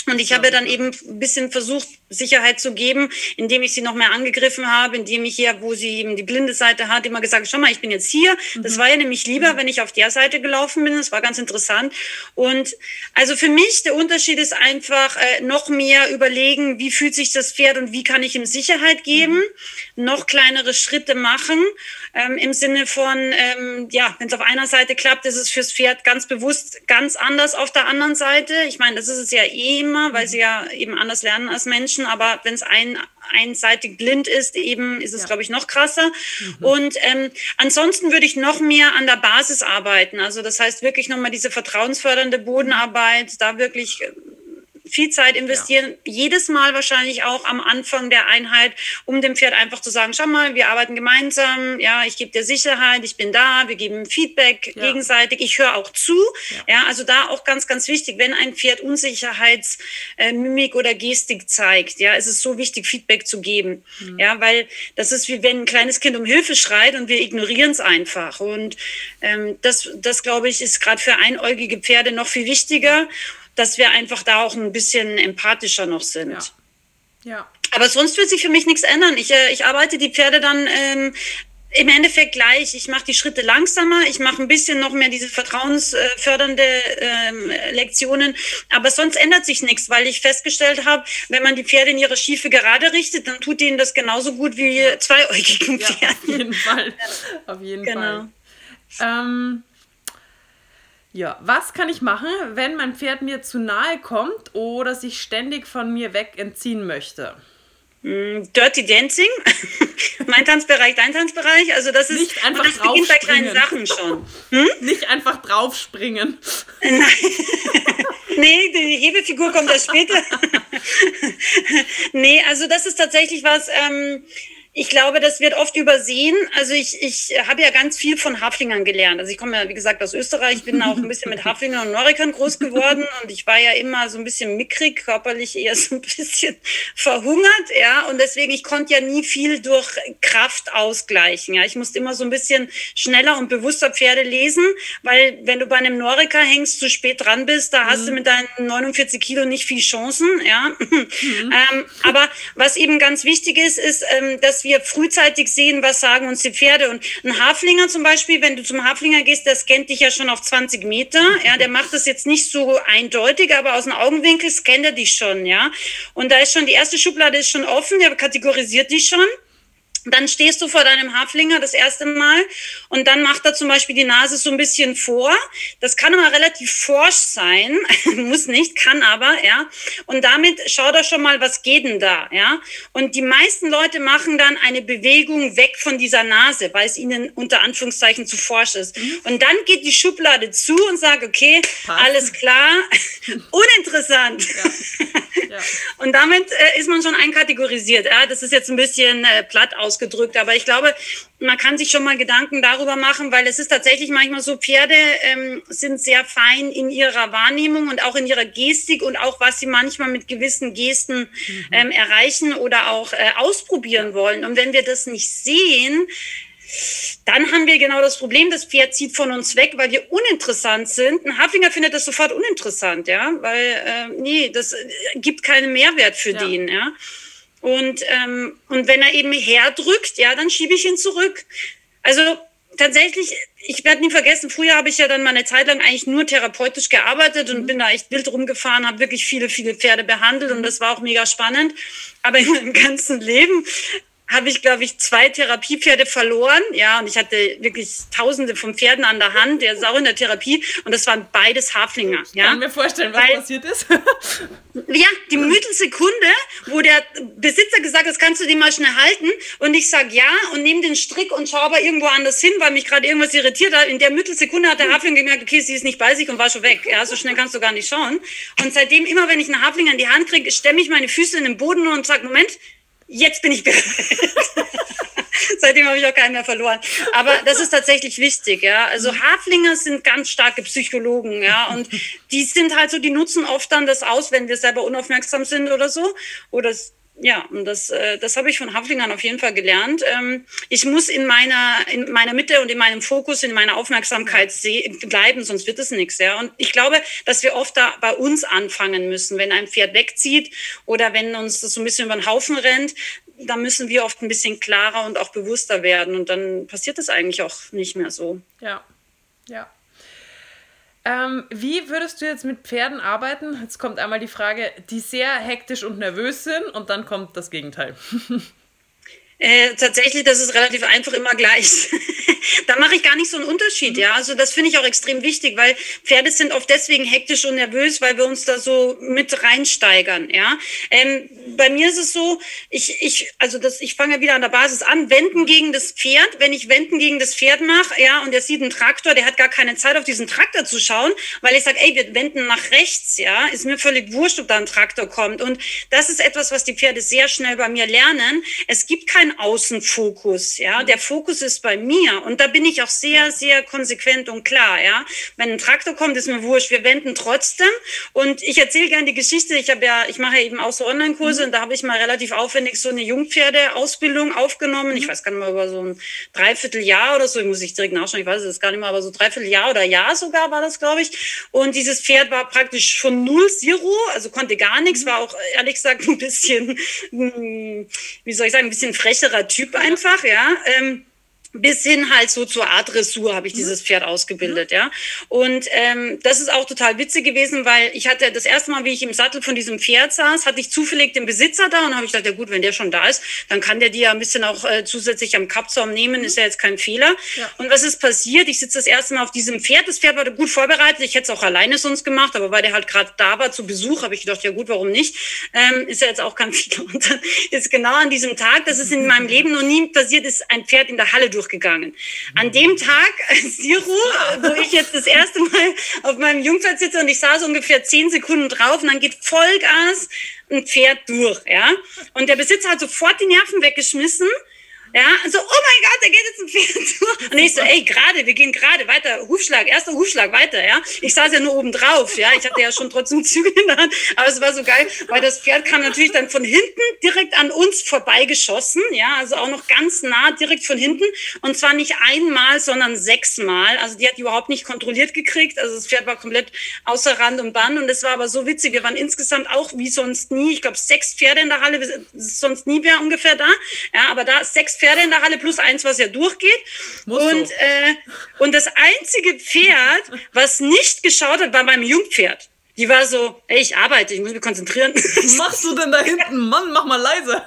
Und ich habe dann eben ein bisschen versucht, Sicherheit zu geben, indem ich sie noch mehr angegriffen habe, indem ich hier, wo sie eben die blinde Seite hat, immer gesagt, schau mal, ich bin jetzt hier. Mhm. Das war ja nämlich lieber, mhm. wenn ich auf der Seite gelaufen bin. Das war ganz interessant. Und also für mich, der Unterschied ist einfach äh, noch mehr überlegen, wie fühlt sich das Pferd und wie kann ich ihm Sicherheit geben, mhm. noch kleinere Schritte machen ähm, im Sinne von, ähm, ja, wenn es auf einer Seite klappt, ist es fürs Pferd ganz bewusst ganz anders auf der anderen Seite. Ich meine, das ist es ja eh immer, weil sie ja eben anders lernen als Menschen, aber wenn es ein einseitig blind ist, eben ist es, ja. glaube ich, noch krasser. Mhm. Und ähm, ansonsten würde ich noch mehr an der Basis arbeiten. Also das heißt wirklich nochmal diese vertrauensfördernde Bodenarbeit, da wirklich viel Zeit investieren, ja. jedes Mal wahrscheinlich auch am Anfang der Einheit, um dem Pferd einfach zu sagen, schau mal, wir arbeiten gemeinsam, ja, ich gebe dir Sicherheit, ich bin da, wir geben Feedback ja. gegenseitig, ich höre auch zu. Ja. ja. also da auch ganz, ganz wichtig, wenn ein Pferd Unsicherheitsmimik äh, oder Gestik zeigt, ja, ist es so wichtig, Feedback zu geben. Mhm. Ja, weil das ist wie wenn ein kleines Kind um Hilfe schreit und wir ignorieren es einfach. Und ähm, das, das glaube ich, ist gerade für einäugige Pferde noch viel wichtiger dass wir einfach da auch ein bisschen empathischer noch sind. Ja. ja. Aber sonst wird sich für mich nichts ändern. Ich, äh, ich arbeite die Pferde dann ähm, im Endeffekt gleich. Ich mache die Schritte langsamer, ich mache ein bisschen noch mehr diese vertrauensfördernde ähm, Lektionen, aber sonst ändert sich nichts, weil ich festgestellt habe, wenn man die Pferde in ihre Schiefe gerade richtet, dann tut ihnen das genauso gut wie ja. zweiäugigen Pferden. Ja, auf jeden Fall. Auf jeden genau. Fall. Ähm, ja, was kann ich machen, wenn mein Pferd mir zu nahe kommt oder sich ständig von mir weg entziehen möchte? Mm, Dirty Dancing, mein Tanzbereich, dein Tanzbereich. Also das ist nicht einfach das beginnt bei kleinen Sachen schon. Hm? Nicht einfach draufspringen. Nein. nee, die Hebefigur kommt erst später. nee, also das ist tatsächlich was. Ähm, ich glaube, das wird oft übersehen. Also ich, ich habe ja ganz viel von Haflingern gelernt. Also ich komme ja, wie gesagt, aus Österreich, bin auch ein bisschen mit Haflingern und Norikern groß geworden und ich war ja immer so ein bisschen mickrig, körperlich eher so ein bisschen verhungert, ja. Und deswegen, ich konnte ja nie viel durch Kraft ausgleichen, ja. Ich musste immer so ein bisschen schneller und bewusster Pferde lesen, weil wenn du bei einem Noriker hängst, zu spät dran bist, da hast mhm. du mit deinen 49 Kilo nicht viel Chancen, ja. Mhm. ähm, aber was eben ganz wichtig ist, ist, ähm, dass wir frühzeitig sehen, was sagen uns die Pferde. Und ein Haflinger zum Beispiel, wenn du zum Haflinger gehst, der scannt dich ja schon auf 20 Meter. Ja, der macht das jetzt nicht so eindeutig, aber aus dem Augenwinkel scannt er dich schon, ja. Und da ist schon, die erste Schublade ist schon offen, der kategorisiert dich schon. Dann stehst du vor deinem Haflinger das erste Mal und dann macht er zum Beispiel die Nase so ein bisschen vor. Das kann aber relativ forsch sein, muss nicht, kann aber, ja. Und damit schaut er schon mal, was geht denn da, ja. Und die meisten Leute machen dann eine Bewegung weg von dieser Nase, weil es ihnen unter Anführungszeichen zu forsch ist. Mhm. Und dann geht die Schublade zu und sagt, okay, Passt. alles klar, uninteressant. Ja. Ja. Und damit äh, ist man schon einkategorisiert. Ja? Das ist jetzt ein bisschen äh, platt aus ausgedrückt. Aber ich glaube, man kann sich schon mal Gedanken darüber machen, weil es ist tatsächlich manchmal so, Pferde ähm, sind sehr fein in ihrer Wahrnehmung und auch in ihrer Gestik und auch, was sie manchmal mit gewissen Gesten mhm. ähm, erreichen oder auch äh, ausprobieren wollen. Und wenn wir das nicht sehen, dann haben wir genau das Problem, das Pferd zieht von uns weg, weil wir uninteressant sind. Ein Hafinger findet das sofort uninteressant, ja, weil, äh, nee, das äh, gibt keinen Mehrwert für ja. den, ja. Und, ähm, und wenn er eben herdrückt, ja, dann schiebe ich ihn zurück. Also tatsächlich, ich werde nie vergessen, früher habe ich ja dann mal eine Zeit lang eigentlich nur therapeutisch gearbeitet und mhm. bin da echt wild rumgefahren, habe wirklich viele, viele Pferde behandelt und das war auch mega spannend. Aber in meinem ganzen Leben habe ich, glaube ich, zwei Therapiepferde verloren. Ja, und ich hatte wirklich tausende von Pferden an der Hand, der ist auch in der Therapie. Und das waren beides Haflinger. Ja? Ich kann mir vorstellen, was Weil, passiert ist. ja, die Mittelsekunde, wo der Besitzer gesagt hat, das kannst du den mal schnell halten. Und ich sage ja und nehme den Strick und schaue aber irgendwo anders hin, weil mich gerade irgendwas irritiert hat. In der Mittelsekunde hat der Hafling gemerkt, okay, sie ist nicht bei sich und war schon weg. Ja, so schnell kannst du gar nicht schauen. Und seitdem immer, wenn ich einen Hafling an die Hand kriege, stemme ich meine Füße in den Boden und sage, Moment, jetzt bin ich bereit. Seitdem habe ich auch keinen mehr verloren. Aber das ist tatsächlich wichtig, ja. Also Haflinger sind ganz starke Psychologen, ja. Und die sind halt so, die nutzen oft dann das aus, wenn wir selber unaufmerksam sind oder so. Oder ja, und das, äh, das habe ich von Haflingern auf jeden Fall gelernt. Ähm, ich muss in meiner, in meiner Mitte und in meinem Fokus, in meiner Aufmerksamkeit bleiben, sonst wird es nichts. Ja? Und ich glaube, dass wir oft da bei uns anfangen müssen. Wenn ein Pferd wegzieht oder wenn uns das so ein bisschen über den Haufen rennt, da müssen wir oft ein bisschen klarer und auch bewusster werden. Und dann passiert es eigentlich auch nicht mehr so. Ja, ja. Ähm, wie würdest du jetzt mit Pferden arbeiten? Jetzt kommt einmal die Frage, die sehr hektisch und nervös sind und dann kommt das Gegenteil. Äh, tatsächlich, das ist relativ einfach immer gleich. da mache ich gar nicht so einen Unterschied, ja. Also das finde ich auch extrem wichtig, weil Pferde sind oft deswegen hektisch und nervös, weil wir uns da so mit reinsteigern, ja. Ähm, bei mir ist es so, ich, ich, also das, ich fange ja wieder an der Basis an, wenden gegen das Pferd. Wenn ich wenden gegen das Pferd mache, ja, und er sieht einen Traktor, der hat gar keine Zeit auf diesen Traktor zu schauen, weil ich sage, ey, wir wenden nach rechts, ja, ist mir völlig wurscht, ob da ein Traktor kommt. Und das ist etwas, was die Pferde sehr schnell bei mir lernen. Es gibt Außenfokus. Ja, der Fokus ist bei mir und da bin ich auch sehr, sehr konsequent und klar. Ja, wenn ein Traktor kommt, ist mir wurscht. Wir wenden trotzdem und ich erzähle gerne die Geschichte. Ich habe ja, ich mache ja eben auch so Online-Kurse mhm. und da habe ich mal relativ aufwendig so eine Jungpferde-Ausbildung aufgenommen. Ich mhm. weiß gar nicht mal über so ein Dreivierteljahr oder so. Ich muss ich direkt nachschauen. Ich weiß es gar nicht mehr, aber so Dreivierteljahr oder Jahr sogar war das, glaube ich. Und dieses Pferd war praktisch von null Zero, also konnte gar nichts, mhm. war auch ehrlich gesagt ein bisschen, hm, wie soll ich sagen, ein bisschen frech sicherer Typ einfach, ja. Ähm, bis hin halt so zur Art Dressur habe ich mhm. dieses Pferd ausgebildet, ja. Und ähm, das ist auch total witzig gewesen, weil ich hatte das erste Mal, wie ich im Sattel von diesem Pferd saß, hatte ich zufällig den Besitzer da und habe ich gedacht, ja gut, wenn der schon da ist, dann kann der die ja ein bisschen auch äh, zusätzlich am Kappzaum nehmen, mhm. ist ja jetzt kein Fehler. Ja. Und was ist passiert? Ich sitze das erste Mal auf diesem Pferd, das Pferd war gut vorbereitet, ich hätte es auch alleine sonst gemacht, aber weil der halt gerade da war zu Besuch, habe ich gedacht, ja gut, warum nicht? Ähm, ist ja jetzt auch kein Fehler. Und dann ist genau an diesem Tag, das ist in meinem Leben noch nie passiert, ist ein Pferd in der Halle durch durchgegangen. An dem Tag, Siro, wo ich jetzt das erste Mal auf meinem Jungpferd sitze und ich saß ungefähr zehn Sekunden drauf und dann geht Vollgas ein Pferd durch, ja. Und der Besitzer hat sofort die Nerven weggeschmissen ja, so, oh mein Gott, da geht jetzt ein Pferd. Und ich so, ey, gerade, wir gehen gerade weiter, Hufschlag, erster Hufschlag, weiter, ja. Ich saß ja nur oben drauf, ja. Ich hatte ja schon trotzdem Züge in der Hand, aber es war so geil, weil das Pferd kam natürlich dann von hinten direkt an uns vorbeigeschossen, ja. Also auch noch ganz nah direkt von hinten. Und zwar nicht einmal, sondern sechsmal. Also die hat die überhaupt nicht kontrolliert gekriegt. Also das Pferd war komplett außer Rand und Band. Und es war aber so witzig. Wir waren insgesamt auch wie sonst nie, ich glaube, sechs Pferde in der Halle, sonst nie wäre ungefähr da. Ja, aber da sechs Pferde in der Halle plus eins, was ja durchgeht. Muss und, so. äh, und das einzige Pferd, was nicht geschaut hat, war beim Jungpferd. Die war so, ey, ich arbeite, ich muss mich konzentrieren. Was machst du denn da hinten? Mann, mach mal leise.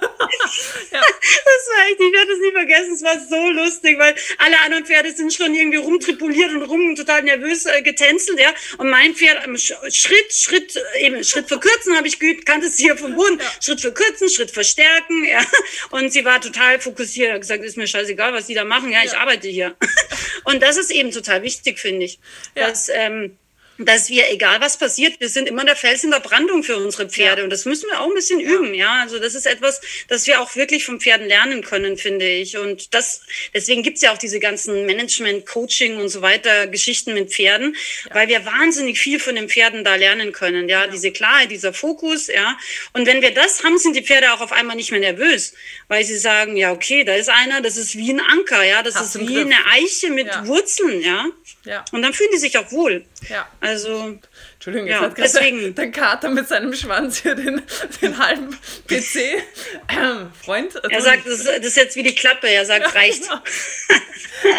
ja. Das war echt, ich werde es nie vergessen, es war so lustig, weil alle anderen Pferde sind schon irgendwie rumtripuliert und rum total nervös äh, getänzelt, ja. Und mein Pferd, ähm, Schritt, Schritt, eben Schritt verkürzen habe ich geübt, kannte es hier vom Boden, ja. Schritt verkürzen, Schritt verstärken, ja. Und sie war total fokussiert, hat gesagt, ist mir scheißegal, was die da machen, ja, ich ja. arbeite hier. Und das ist eben total wichtig, finde ich, ja. dass, ähm, dass wir, egal was passiert, wir sind immer der Fels in der Brandung für unsere Pferde. Ja. Und das müssen wir auch ein bisschen ja. üben, ja. Also das ist etwas, das wir auch wirklich von Pferden lernen können, finde ich. Und das, deswegen gibt's ja auch diese ganzen Management, Coaching und so weiter Geschichten mit Pferden, ja. weil wir wahnsinnig viel von den Pferden da lernen können, ja. Diese Klarheit, dieser Fokus, ja. Und wenn wir das haben, sind die Pferde auch auf einmal nicht mehr nervös, weil sie sagen, ja, okay, da ist einer, das ist wie ein Anker, ja. Das Hast ist wie Griff. eine Eiche mit Wurzeln, ja. ja. Und dann fühlen die sich auch wohl. Ja. Also. Entschuldigung, jetzt ja, hat deswegen. Der, der Kater mit seinem Schwanz hier den, den halben PC. Ähm, Freund. Er sagt, das, das, ist jetzt wie die Klappe. Er sagt, ja, reicht. Genau.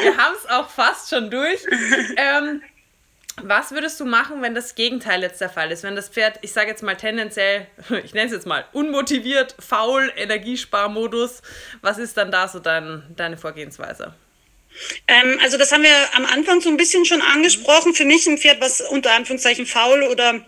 Wir haben es auch fast schon durch. Ähm, was würdest du machen, wenn das Gegenteil jetzt der Fall ist? Wenn das Pferd, ich sage jetzt mal tendenziell, ich nenne es jetzt mal, unmotiviert, faul, Energiesparmodus, was ist dann da so dein, deine Vorgehensweise? Ähm, also das haben wir am Anfang so ein bisschen schon angesprochen. Für mich ein Pferd, was unter Anführungszeichen faul oder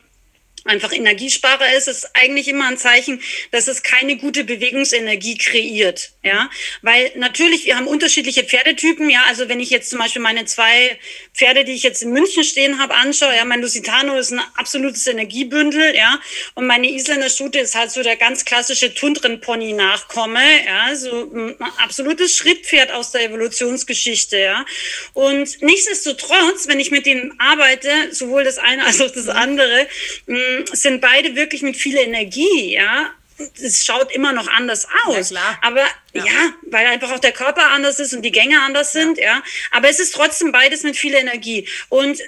einfach Energiesparer ist, ist eigentlich immer ein Zeichen, dass es keine gute Bewegungsenergie kreiert. Ja, weil natürlich, wir haben unterschiedliche Pferdetypen. Ja, also wenn ich jetzt zum Beispiel meine zwei Pferde, die ich jetzt in München stehen habe, anschaue, ja, mein Lusitano ist ein absolutes Energiebündel, ja, und meine Isländer Stute ist halt so der ganz klassische Tundrenpony-Nachkomme, ja, so ein absolutes Schrittpferd aus der Evolutionsgeschichte, ja. Und nichtsdestotrotz, wenn ich mit denen arbeite, sowohl das eine als auch das andere, mh, sind beide wirklich mit viel Energie, ja. Es schaut immer noch anders aus. Ja, aber ja. ja. weil einfach auch der Körper anders ist und die Gänge anders sind, ja. ja. Aber es ist trotzdem beides mit viel Energie. Und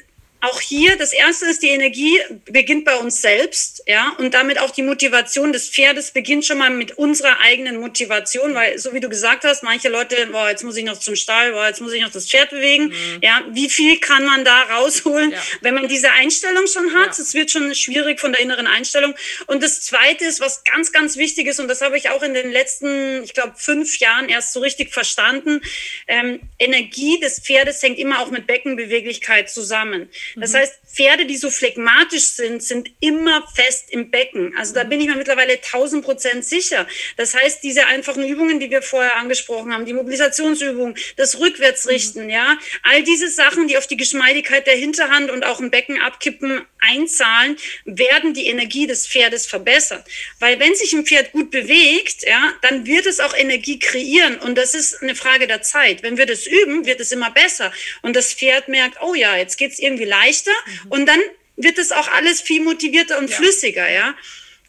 auch hier, das erste ist, die Energie beginnt bei uns selbst, ja, und damit auch die Motivation des Pferdes beginnt schon mal mit unserer eigenen Motivation, weil, so wie du gesagt hast, manche Leute, boah, jetzt muss ich noch zum Stall, boah, jetzt muss ich noch das Pferd bewegen, mhm. ja, wie viel kann man da rausholen, ja. wenn man diese Einstellung schon hat? Es ja. wird schon schwierig von der inneren Einstellung. Und das zweite ist, was ganz, ganz wichtig ist, und das habe ich auch in den letzten, ich glaube, fünf Jahren erst so richtig verstanden, ähm, Energie des Pferdes hängt immer auch mit Beckenbeweglichkeit zusammen. Das heißt, Pferde, die so phlegmatisch sind, sind immer fest im Becken. Also da bin ich mir mittlerweile 1000 Prozent sicher. Das heißt, diese einfachen Übungen, die wir vorher angesprochen haben, die Mobilisationsübungen, das Rückwärtsrichten, mhm. ja, all diese Sachen, die auf die Geschmeidigkeit der Hinterhand und auch im Becken abkippen, einzahlen, werden die Energie des Pferdes verbessern. Weil wenn sich ein Pferd gut bewegt, ja, dann wird es auch Energie kreieren. Und das ist eine Frage der Zeit. Wenn wir das üben, wird es immer besser. Und das Pferd merkt, oh ja, jetzt geht's irgendwie leichter. Mhm. Und dann wird es auch alles viel motivierter und ja. flüssiger, ja.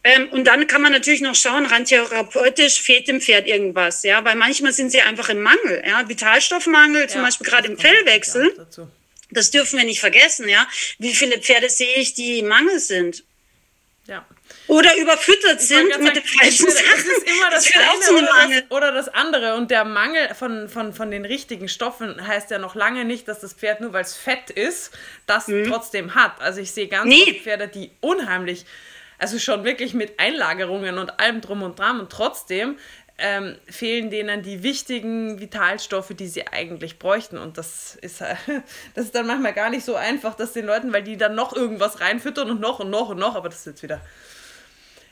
Ähm, und dann kann man natürlich noch schauen, rein therapeutisch fehlt dem Pferd irgendwas, ja, weil manchmal sind sie einfach im Mangel, ja, Vitalstoffmangel, zum ja, Beispiel gerade im Fellwechsel. Das dürfen wir nicht vergessen, ja. Wie viele Pferde sehe ich, die im Mangel sind? Ja. Oder überfüttert sind mit den falschen Sachen. Es ist immer das, das eine oder das, oder das, andere. Und der Mangel von, von, von den richtigen Stoffen heißt ja noch lange nicht, dass das Pferd nur weil es fett ist, das mhm. trotzdem hat. Also ich sehe ganz nee. viele Pferde, die unheimlich, also schon wirklich mit Einlagerungen und allem drum und dran und trotzdem ähm, fehlen denen die wichtigen Vitalstoffe, die sie eigentlich bräuchten. Und das ist, das ist dann manchmal gar nicht so einfach, dass den Leuten, weil die dann noch irgendwas reinfüttern und noch und noch und noch, aber das ist jetzt wieder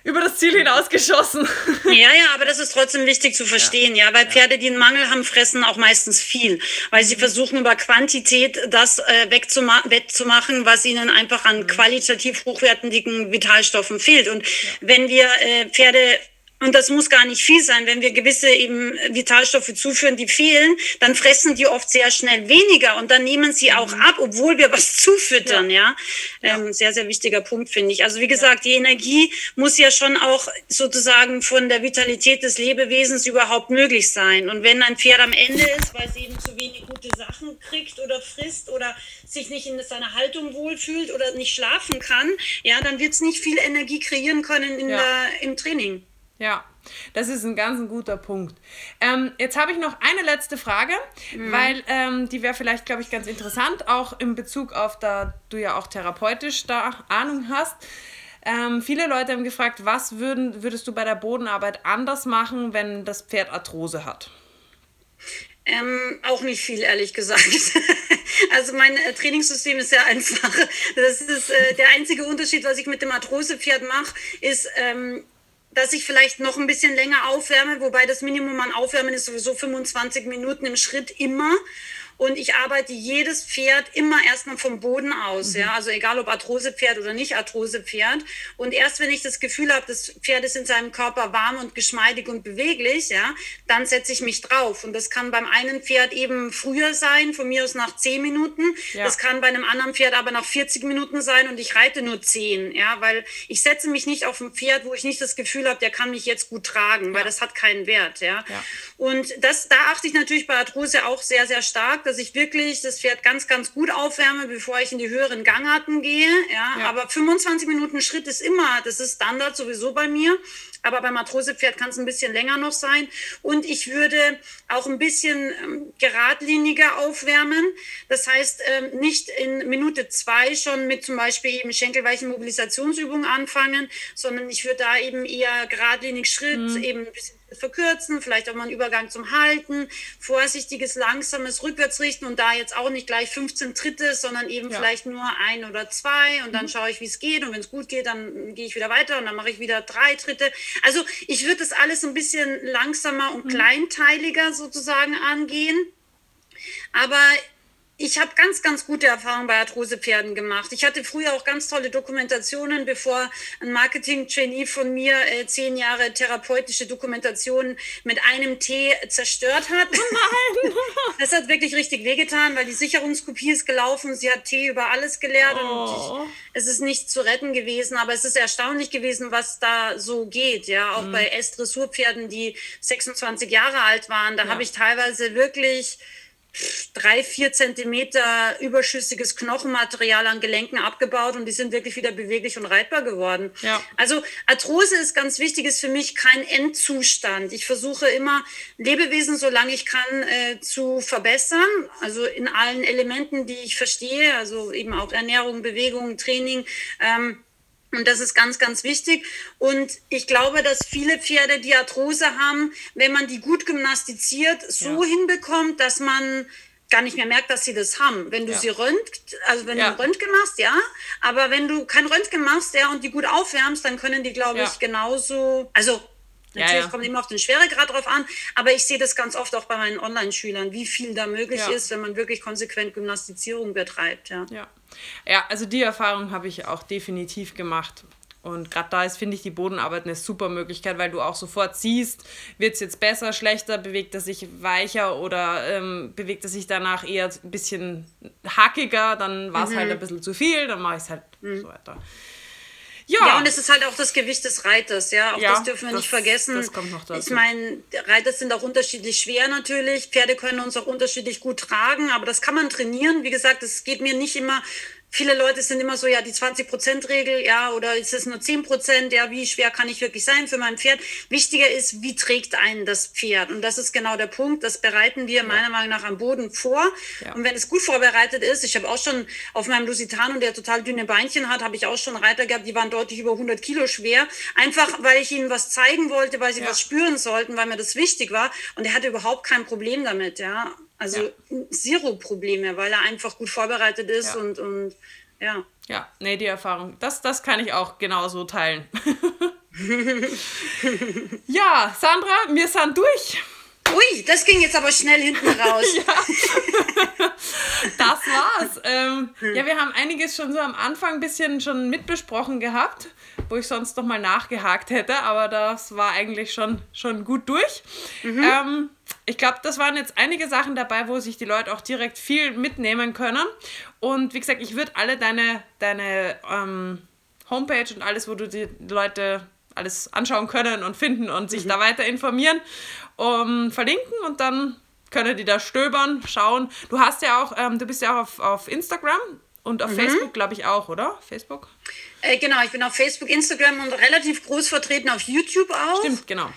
über das Ziel hinausgeschossen. Ja, ja, aber das ist trotzdem wichtig zu verstehen, ja, ja weil Pferde, die einen Mangel haben, fressen auch meistens viel, weil sie mhm. versuchen über Quantität das äh, wegzuma wettzumachen, was ihnen einfach an mhm. qualitativ hochwertigen Vitalstoffen fehlt. Und ja. wenn wir äh, Pferde und das muss gar nicht viel sein. Wenn wir gewisse eben Vitalstoffe zuführen, die fehlen, dann fressen die oft sehr schnell weniger und dann nehmen sie auch mhm. ab, obwohl wir was zufüttern, ja. ja? Ähm, sehr, sehr wichtiger Punkt, finde ich. Also wie gesagt, die Energie muss ja schon auch sozusagen von der Vitalität des Lebewesens überhaupt möglich sein. Und wenn ein Pferd am Ende ist, weil es eben zu wenig gute Sachen kriegt oder frisst oder sich nicht in seiner Haltung wohlfühlt oder nicht schlafen kann, ja, dann wird es nicht viel Energie kreieren können in ja. der, im Training. Ja, das ist ein ganz ein guter Punkt. Ähm, jetzt habe ich noch eine letzte Frage, mhm. weil ähm, die wäre vielleicht, glaube ich, ganz interessant, auch in Bezug auf, da du ja auch therapeutisch da Ahnung hast. Ähm, viele Leute haben gefragt, was würden, würdest du bei der Bodenarbeit anders machen, wenn das Pferd Arthrose hat? Ähm, auch nicht viel, ehrlich gesagt. also mein äh, Trainingssystem ist sehr einfach. Das ist äh, der einzige Unterschied, was ich mit dem Arthrosepferd mache, ist, ähm, dass ich vielleicht noch ein bisschen länger aufwärme, wobei das Minimum an Aufwärmen ist sowieso 25 Minuten im Schritt immer. Und ich arbeite jedes Pferd immer erstmal vom Boden aus, mhm. ja, also egal ob Arthrosepferd oder nicht Arthrosepferd. Und erst wenn ich das Gefühl habe, das Pferd ist in seinem Körper warm und geschmeidig und beweglich, ja, dann setze ich mich drauf. Und das kann beim einen Pferd eben früher sein, von mir aus nach 10 Minuten. Ja. Das kann bei einem anderen Pferd aber nach 40 Minuten sein und ich reite nur 10, ja, weil ich setze mich nicht auf ein Pferd, wo ich nicht das Gefühl habe, der kann mich jetzt gut tragen, weil das hat keinen Wert, ja. ja. Und das, da achte ich natürlich bei Arthrose auch sehr, sehr stark dass ich wirklich das Pferd ganz, ganz gut aufwärme, bevor ich in die höheren Gangarten gehe. Ja, ja. aber 25 Minuten Schritt ist immer, das ist Standard sowieso bei mir. Aber beim Arthrosepferd kann es ein bisschen länger noch sein. Und ich würde auch ein bisschen ähm, geradliniger aufwärmen. Das heißt, ähm, nicht in Minute zwei schon mit zum Beispiel eben schenkelweichen Mobilisationsübungen anfangen, sondern ich würde da eben eher geradlinig Schritt, mhm. eben ein bisschen verkürzen, vielleicht auch mal einen Übergang zum Halten, vorsichtiges, langsames Rückwärtsrichten und da jetzt auch nicht gleich 15 Tritte, sondern eben ja. vielleicht nur ein oder zwei und dann mhm. schaue ich, wie es geht und wenn es gut geht, dann gehe ich wieder weiter und dann mache ich wieder drei Tritte. Also ich würde das alles ein bisschen langsamer und mhm. kleinteiliger sozusagen angehen, aber ich habe ganz, ganz gute Erfahrungen bei Arthrosepferden gemacht. Ich hatte früher auch ganz tolle Dokumentationen, bevor ein Marketing-Trainee von mir äh, zehn Jahre therapeutische Dokumentationen mit einem Tee zerstört hat. Oh nein! das hat wirklich richtig wehgetan, weil die Sicherungskopie ist gelaufen. Sie hat Tee über alles geleert oh. und ich, es ist nicht zu retten gewesen. Aber es ist erstaunlich gewesen, was da so geht. Ja, auch mhm. bei S-Dressurpferden, die 26 Jahre alt waren, da ja. habe ich teilweise wirklich drei, vier Zentimeter überschüssiges Knochenmaterial an Gelenken abgebaut und die sind wirklich wieder beweglich und reitbar geworden. Ja. Also Arthrose ist ganz wichtig, ist für mich kein Endzustand. Ich versuche immer Lebewesen, solange ich kann, äh, zu verbessern. Also in allen Elementen, die ich verstehe, also eben auch Ernährung, Bewegung, Training. Ähm, und das ist ganz, ganz wichtig. Und ich glaube, dass viele Pferde, die Arthrose haben, wenn man die gut gymnastiziert, so ja. hinbekommt, dass man gar nicht mehr merkt, dass sie das haben. Wenn du ja. sie röntgt, also wenn ja. du Röntgen machst, ja, aber wenn du kein Röntgen machst, ja, und die gut aufwärmst, dann können die, glaube ich, genauso, also Natürlich ja, kommt immer auf den Schweregrad drauf an, aber ich sehe das ganz oft auch bei meinen Online-Schülern, wie viel da möglich ist, wenn man wirklich konsequent Gymnastizierung betreibt. Ja, ja. also die Erfahrung habe ich auch definitiv gemacht. Und gerade da ist, finde ich, die Bodenarbeit eine super Möglichkeit, weil du auch sofort siehst, wird es jetzt besser, schlechter, bewegt er sich weicher oder ähm, bewegt er sich danach eher ein bisschen hackiger, dann war es halt mhm. halt ein bisschen zu viel, dann mache ich es halt mhm. so weiter. Ja. ja, und es ist halt auch das Gewicht des Reiters, ja. Auch ja, das dürfen wir das, nicht vergessen. Das kommt noch dazu. Ich meine, Reiter sind auch unterschiedlich schwer natürlich. Pferde können uns auch unterschiedlich gut tragen, aber das kann man trainieren. Wie gesagt, es geht mir nicht immer viele Leute sind immer so, ja, die 20-Prozent-Regel, ja, oder ist es nur 10 Prozent, ja, wie schwer kann ich wirklich sein für mein Pferd? Wichtiger ist, wie trägt einen das Pferd? Und das ist genau der Punkt, das bereiten wir ja. meiner Meinung nach am Boden vor. Ja. Und wenn es gut vorbereitet ist, ich habe auch schon auf meinem Lusitano, der total dünne Beinchen hat, habe ich auch schon Reiter gehabt, die waren deutlich über 100 Kilo schwer, einfach weil ich ihnen was zeigen wollte, weil sie ja. was spüren sollten, weil mir das wichtig war. Und er hatte überhaupt kein Problem damit, ja. Also ja. zero Probleme, weil er einfach gut vorbereitet ist ja. und, und ja. Ja, nee, die Erfahrung, das, das kann ich auch genauso teilen. ja, Sandra, wir sind durch. Ui, das ging jetzt aber schnell hinten raus. ja. Das war's. Ähm, ja, wir haben einiges schon so am Anfang ein bisschen schon mitbesprochen gehabt, wo ich sonst noch mal nachgehakt hätte, aber das war eigentlich schon, schon gut durch. Mhm. Ähm, ich glaube, das waren jetzt einige Sachen dabei, wo sich die Leute auch direkt viel mitnehmen können. Und wie gesagt, ich würde alle deine, deine ähm, Homepage und alles, wo du die Leute alles anschauen können und finden und sich mhm. da weiter informieren, um, verlinken und dann können die da stöbern, schauen. Du hast ja auch, ähm, du bist ja auch auf, auf Instagram und auf mhm. Facebook, glaube ich, auch, oder? Facebook? Äh, genau, ich bin auf Facebook, Instagram und relativ groß vertreten auf YouTube auch. Stimmt, genau.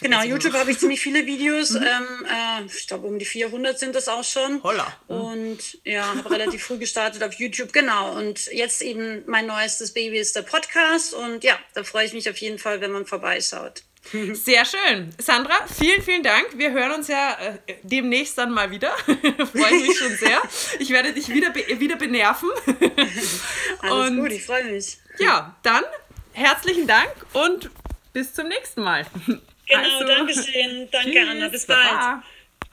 Genau, YouTube habe ich ziemlich viele Videos. Mhm. Ähm, äh, ich glaube, um die 400 sind das auch schon. Holla. Mhm. Und ja, habe relativ früh gestartet auf YouTube. Genau. Und jetzt eben mein neuestes Baby ist der Podcast. Und ja, da freue ich mich auf jeden Fall, wenn man vorbeischaut. Sehr schön. Sandra, vielen, vielen Dank. Wir hören uns ja äh, demnächst dann mal wieder. freue ich mich schon sehr. Ich werde dich wieder, be wieder benerven. Alles und, gut, ich freue mich. Ja, dann herzlichen Dank und bis zum nächsten Mal. Genau, also. danke schön. Danke, Tschüss, Anna. Bis bald. Baba.